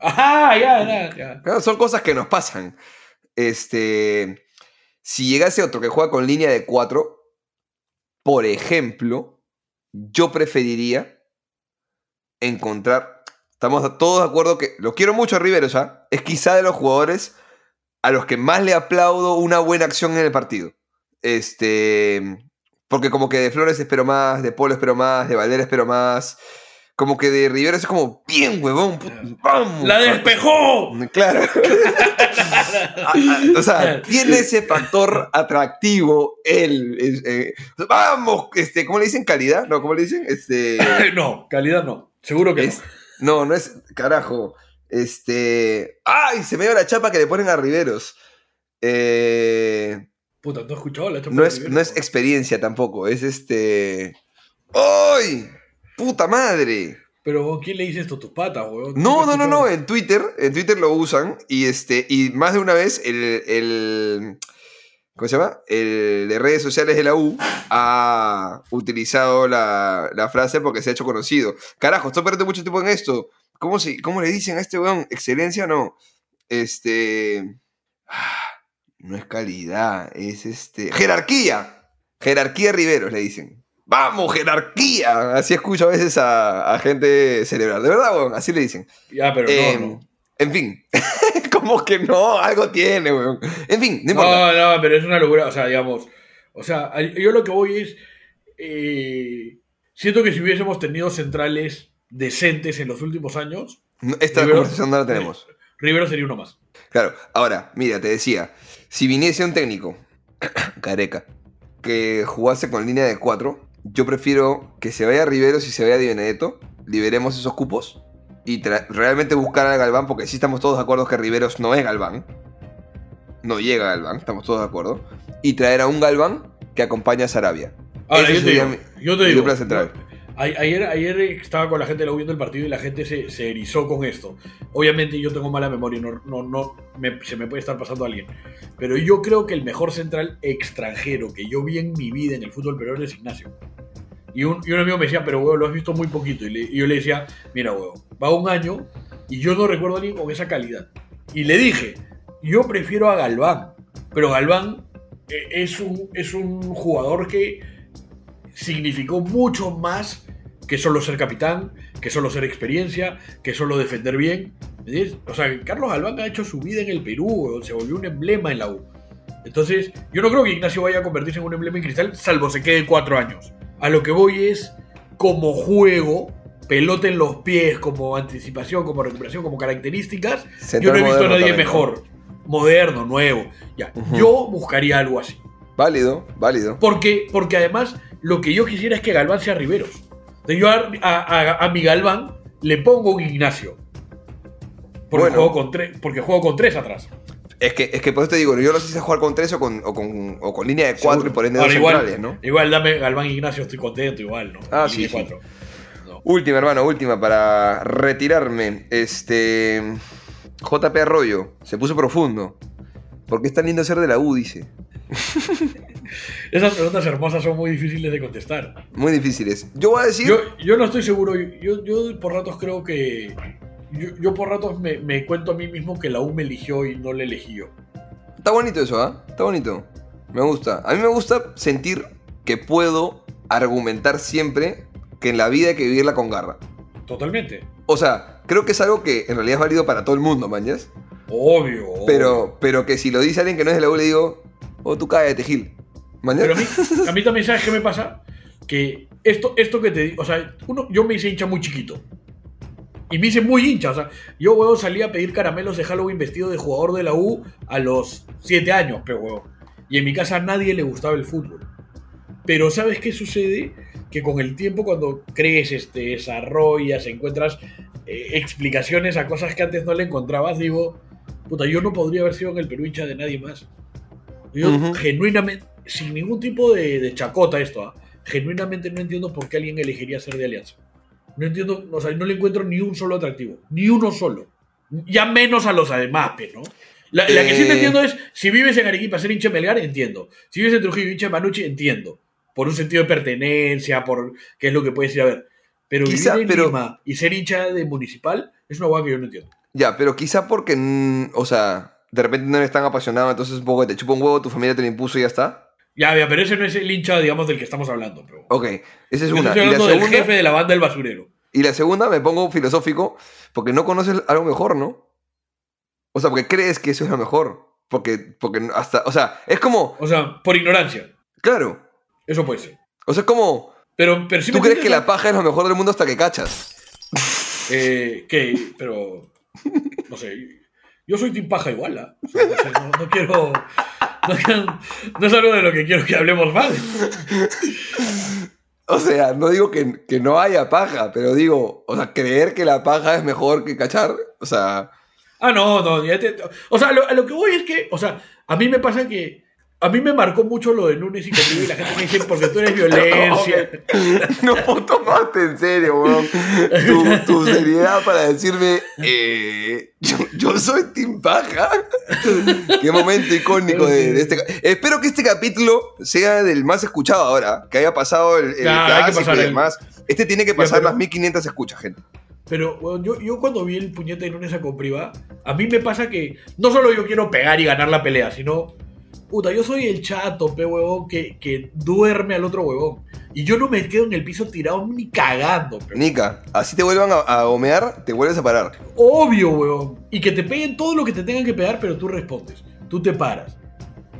Ajá, ya, ya, ya. Claro, son cosas que nos pasan. Este, si llegase otro que juega con línea de 4, por ejemplo, yo preferiría encontrar. Estamos todos de acuerdo que lo quiero mucho a Rivero, ¿ya? Es quizá de los jugadores a los que más le aplaudo una buena acción en el partido. Este, porque como que de Flores espero más, de Polo espero más, de Valera espero más. Como que de Rivero es como, bien, huevón, vamos. ¡La despejó! [laughs] Claro. Ah, ah, o sea, tiene ese factor atractivo él. es, eh, vamos, este, ¿cómo le dicen? ¿Calidad? No, ¿cómo le dicen? Este. [laughs] no, calidad no. Seguro que es- no, no es. Carajo. Este. ¡Ay! Se me dio la chapa que le ponen a Riveros. Eh, no. Puta, ¿no has escuchado la no, es, no es experiencia tampoco, es este. ¡Ay! ¡Puta madre! Pero ¿quién le dice esto a tus patas, weón? No, ¿Nunca no, no, no, en Twitter, en Twitter lo usan y este, y más de una vez el, el ¿cómo se llama? El de redes sociales de la U ha utilizado la, la frase porque se ha hecho conocido. Carajo, estoy perdiendo mucho tiempo en esto. ¿Cómo, se, cómo le dicen a este weón? ¿Excelencia? No. Este. No es calidad, es este. Jerarquía. Jerarquía Riveros, le dicen. ¡Vamos, jerarquía! Así escucho a veces a, a gente celebrar. De verdad, weón, así le dicen. Ya, pero Eh, no, no. En fin. [laughs] Como que no, algo tiene, weón. En fin, no importa. No, no, pero es una locura. O sea, digamos. O sea, yo lo que voy es. eh, siento que si hubiésemos tenido centrales decentes en los últimos años, Esta Rivero- conversación no la tenemos. Rivero sería uno más. Claro, ahora, mira, te decía, si viniese un técnico, [coughs] careca, que jugase con línea de 4, yo prefiero que se vaya Rivero si se vaya Di Benedetto, liberemos esos cupos y realmente buscar a Galván, porque sí estamos todos de acuerdo que Riveros no es Galván, no llega a Galván, estamos todos de acuerdo, y traer a un Galván que acompañe a Sarabia. Ahora, yo te digo, mi- yo te digo, central. Ayer, estaba con la gente U viendo el partido y la gente se, se erizó con esto. Obviamente yo tengo mala memoria, no, no, no se me puede estar pasando a alguien. Pero yo creo que el mejor central extranjero que yo vi en mi vida en el fútbol peruano es Ignacio. Y un, y un amigo me decía, pero huevo, lo has visto muy poquito. Y yo le decía, mira, huevo, va un año y yo no recuerdo a alguien con esa calidad. Y le dije, yo prefiero a Galván. Pero Galván eh, es un, es un jugador que significó mucho más que solo ser capitán, que solo ser experiencia, que solo defender bien. O sea, Carlos Galván ha hecho su vida en el Perú, se volvió un emblema en la U. Entonces, yo no creo que Ignacio vaya a convertirse en un emblema en cristal, salvo se quede cuatro años. A lo que voy es, como juego, pelota en los pies, como anticipación, como recuperación, como características, yo no he visto a nadie también, ¿no? mejor. Moderno, nuevo. Ya, yo buscaría algo así. Válido, válido. Porque, porque además lo que yo quisiera es que Galván sea Riveros. Yo a, a- a- mi Galván le pongo un Ignacio. Porque, Bueno. juego con tres, porque juego con tres atrás. Es que, es que por eso te digo, yo no sé si es jugar con 3 o con, o con, o con línea de 4 y por ende dos igual, centrales, ¿no? Igual dame Galván e Ignacio, estoy contento igual, ¿no? Ah, sí, sí. cuatro. No. Última, hermano, última para retirarme. Este. JP Arroyo, se puso profundo. ¿Por qué es tan lindo ser de la U? Dice. [laughs] Esas preguntas hermosas son muy difíciles de contestar. Muy difíciles. Yo voy a decir. Yo, yo no estoy seguro. Yo, yo por ratos creo que. Yo, yo por ratos me, me cuento a mí mismo que la U me eligió y no le elegí yo. Está bonito eso, ¿ah? Está bonito. Me gusta. A mí me gusta sentir que puedo argumentar siempre que en la vida hay que vivirla con garra. Totalmente. O sea, creo que es algo que en realidad es válido para todo el mundo, mañas. Obvio. obvio. Pero, pero que si lo dice alguien que no es de la U, le digo, oh, tú cállate, Gil. ¿Mañas? Pero a mí, a mí también, ¿sabes qué me pasa? Que esto, esto que te digo, o sea, uno, yo me hice hincha muy chiquito. Y me hice muy hincha, o sea, yo, huevo, salí a pedir caramelos de Halloween vestido de jugador de la U a los 7 años, pero, huevo. Y en mi casa a nadie le gustaba el fútbol. Pero ¿sabes qué sucede? Que con el tiempo, cuando creces, te desarrollas, encuentras eh, explicaciones a cosas que antes no le encontrabas, digo, puta, yo no podría haber sido en el Perú hincha de nadie más. Yo Ujú. genuinamente, sin ningún tipo de, de chacota esto, ¿ah? genuinamente no entiendo por qué alguien elegiría ser de Alianza. No entiendo, o sea, no le encuentro ni un solo atractivo, ni uno solo. Ya menos a los demás, pe, ¿no? La, la que sí te Eh. entiendo es, si vives en Arequipa, ser hincha de Melgar, entiendo. Si vives en Trujillo, hincha Manucci, entiendo. Por un sentido de pertenencia, por qué es lo que puedes ir a ver. Pero Quizá, vivir en pero- Lima y ser hincha de Municipal es una hueá que yo no entiendo. Ya, pero quizá porque, mm, o sea, de repente no eres tan apasionado, entonces un poco te chupa un huevo, tu familia te lo impuso y ya está. Ya, ya, pero ese no es el hincha, digamos, del que estamos hablando. Pero... Ok, esa es una. estoy Y la, hablando del segunda, jefe de la banda del basurero. y la segunda me pongo filosófico porque no conoces algo mejor, ¿no? O sea, porque crees que eso es lo mejor. Porque, porque hasta, o sea, es como, O sea, por ignorancia. claro, Eso puede ser. o sea, es como, Pero, pero sí tú crees que la paja es lo mejor del mundo hasta que cachas. Eh, que, pero. No sé. Yo soy Team Paja igual, ¿ah? O sea, no, sé, no- no quiero. No, no es algo de lo que quiero que hablemos mal. O sea, no digo que, que no haya paja, pero digo, o sea, creer que la paja es mejor que cachar, o sea, Ah, no, no. ya te- o sea, lo- a lo que voy es que. O sea, a mí me pasa que. A mí me marcó mucho lo de Nunes y conmigo y la gente me dice porque tú eres violencia. [laughs] no puedo tomarte en serio, weón. Tu, tu seriedad para decirme, eh, yo, yo soy Team Paja. Qué momento icónico de, de este. Espero que este capítulo sea del más escuchado ahora, que haya pasado el, el clásico pasar y demás. Este tiene que pasar pero- las 1500 escuchas, gente. Pero yo, yo cuando vi el puñete de Nunes a Compriva, a mí me pasa que no solo yo quiero pegar y ganar la pelea, sino. Puta, yo soy el chato, pe huevón, que, que duerme al otro huevón. Y yo no me quedo en el piso tirado ni cagando, pe. Nica, así te vuelvan a, a gomear, te vuelves a parar. Obvio, huevón. Y que te peguen todo lo que te tengan que pegar, pero tú respondes. Tú te paras.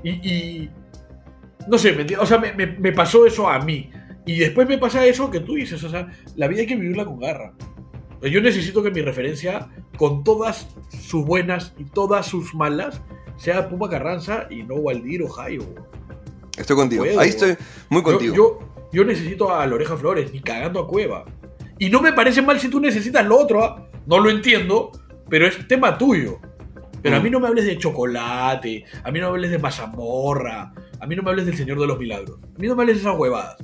Y. y- no sé, ¿me? O sea, me, me- me pasó eso a mí. Y después me pasa eso que tú dices, o sea, la vida hay que vivirla con garra. Yo necesito que mi referencia, con todas sus buenas y todas sus malas, sea Puma Carranza y no Waldir o Jairo. Estoy contigo. Puedo, Ahí estoy muy contigo. yo, yo necesito a Loreja Flores, ni cagando a Cueva. Y no me parece mal si tú necesitas lo otro, ¿ah? no lo entiendo, pero es tema tuyo. Pero a Mm. mí no me hables de chocolate, a mí no me hables de mazamorra, a mí no me hables del Señor de los Milagros, a mí no me hables de esas huevadas.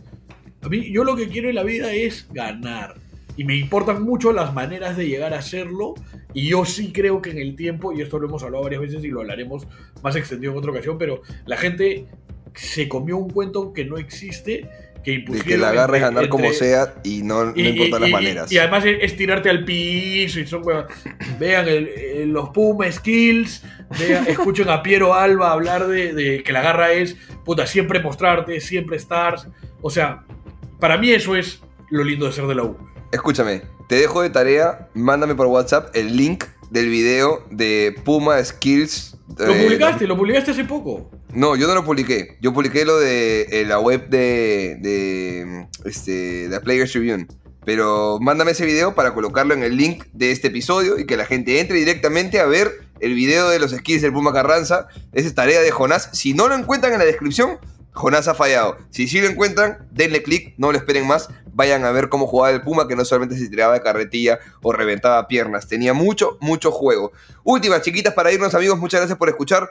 A mí, yo lo que quiero en la vida es ganar. Y me importan mucho las maneras de llegar a hacerlo. Y yo sí creo que en el tiempo, y esto lo hemos hablado varias veces y lo hablaremos más extendido en otra ocasión, pero la gente se comió un cuento que no existe, que de que la agarres entre- ganar como entre- sea y no, no y- importan y- las y- maneras. Y, además es, es tirarte al piso y son huevas. [clears throat] Vean el- el- los Puma Skills, vean- [laughs] escuchen a Piero Alba hablar de, de que la garra es, puta, siempre mostrarte, siempre stars. O sea, para mí eso es lo lindo de ser de la U. Escúchame, te dejo de tarea, mándame por WhatsApp el link del video de Puma Skills. Lo eh, publicaste, lo publicaste hace poco. No, yo no lo publiqué. Yo publiqué lo de eh, la web de, de, este, de Players Tribune. Pero mándame ese video para colocarlo en el link de este episodio y que la gente entre directamente a ver el video de los skills del Puma Carranza. Esa es tarea de Jonás. Si no lo encuentran en la descripción, Jonás ha fallado. Si sí lo encuentran, denle clic, no lo esperen más. Vayan a ver cómo jugaba el Puma, que no solamente se tiraba de carretilla o reventaba piernas. Tenía mucho, mucho juego. Últimas chiquitas para irnos, amigos. Muchas gracias por escuchar.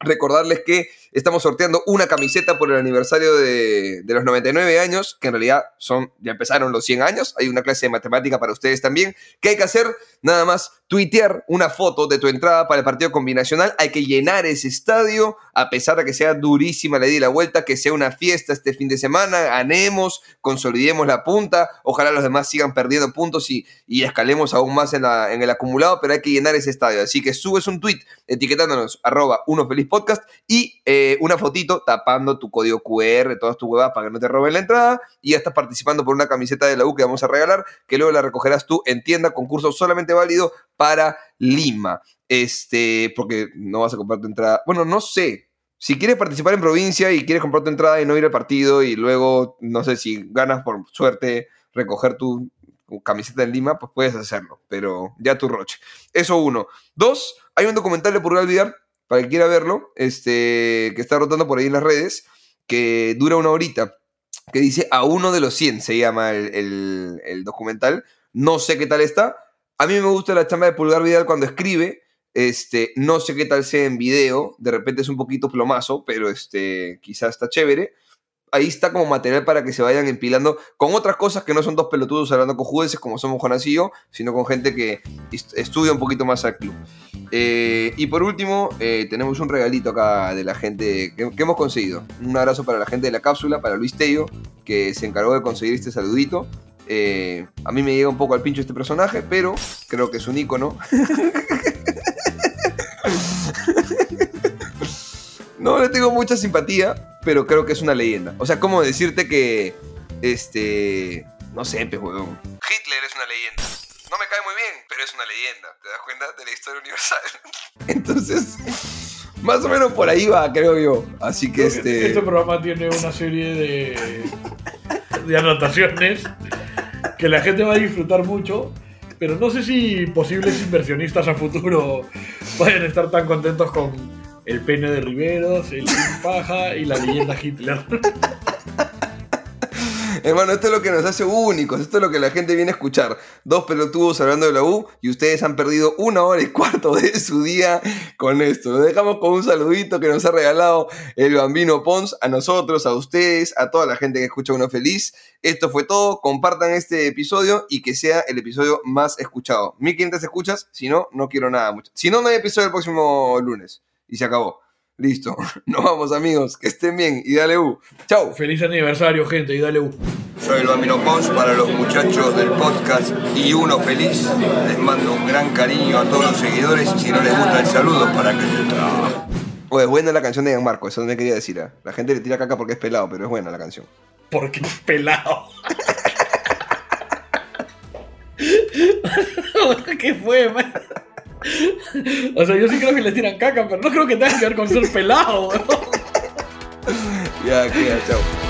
Recordarles que estamos sorteando una camiseta por el aniversario de, de los 99 años, que en realidad son, ya empezaron los 100 años. Hay una clase de matemática para ustedes también. ¿Qué hay que hacer? Nada más tuitear una foto de tu entrada para el partido combinacional. Hay que llenar ese estadio, a pesar de que sea durísima la ida y la vuelta, que sea una fiesta este fin de semana. Ganemos, consolidemos la punta. Ojalá los demás sigan perdiendo puntos y, y escalemos aún más en, la- en el acumulado, pero hay que llenar ese estadio. Así que subes un tweet etiquetándonos arroba uno feliz podcast y eh, una fotito tapando tu código QR, todas tus huevas para que no te roben la entrada y ya estás participando por una camiseta de la U que vamos a regalar, que luego la recogerás tú en tienda, concurso solamente válido para Lima. Este, porque no vas a comprar tu entrada. Bueno, no sé. Si quieres participar en provincia y quieres comprar tu entrada y no ir al partido y luego, no sé si ganas por suerte recoger tu camiseta en Lima, pues puedes hacerlo, pero ya tu roche. Eso uno. Dos, hay un documental de Purgal Vidar, para que quiera verlo, este, que está rotando por ahí en las redes, que dura una horita, que dice A uno de los 100, se llama el, el- documental. No sé qué tal está. A mí me gusta la chamba de Pulgar Vidal cuando escribe. Este, no sé qué tal sea en video. De repente es un poquito plomazo, pero este, quizás está chévere. Ahí está como material para que se vayan empilando con otras cosas que no son dos pelotudos hablando con jueces como somos Jonas y yo, sino con gente que est- estudia un poquito más al club. Eh, y por último, eh, tenemos un regalito acá de la gente que, que hemos conseguido. Un abrazo para la gente de la cápsula, para Luis Tello, que se encargó de conseguir este saludito. Eh, a mí me llega un poco al pincho este personaje, pero creo que es un ícono. [laughs] no le tengo mucha simpatía, pero creo que es una leyenda. O sea, ¿cómo decirte que. Este. No sé, pues, huevón. Hitler es una leyenda. No me cae muy bien, pero es una leyenda. ¿Te das cuenta? De la historia universal. [laughs] Entonces, más o menos por ahí va, creo yo. Así que Creo que este. Este programa tiene una serie de, de anotaciones que la gente va a disfrutar mucho, pero no sé si posibles inversionistas a futuro vayan a estar tan contentos con el pene de Riveros, el Paja y la leyenda Hitler. Hermano, esto es lo que nos hace únicos, esto es lo que la gente viene a escuchar. Dos pelotudos hablando de la U y ustedes han perdido una hora y cuarto de su día con esto. Lo dejamos con un saludito que nos ha regalado el bambino Pons a nosotros, a ustedes, a toda la gente que escucha Uno Feliz. Esto fue todo, compartan este episodio y que sea el episodio más escuchado. 1500 escuchas, si no, no quiero nada mucho. Si no, no hay episodio el próximo lunes. Y se acabó. Listo. [laughs] Nos vamos amigos, que estén bien y dale U. Chau. Feliz aniversario, gente, y dale U. Soy el Bambino Pons para los muchachos del podcast y uno feliz. Les mando un gran cariño a todos los seguidores y si no les gusta el saludo para que te. Oye, es buena la canción de Gianmarco, eso no me quería decir. ¿ah? La gente le tira caca porque es pelado, pero es buena la canción. Porque es pelado. [laughs] [laughs] ¿Qué fue, man? O sea, yo sí creo que le tiran caca, pero no creo que tenga que ver con ser pelado. Ya, queda, chao.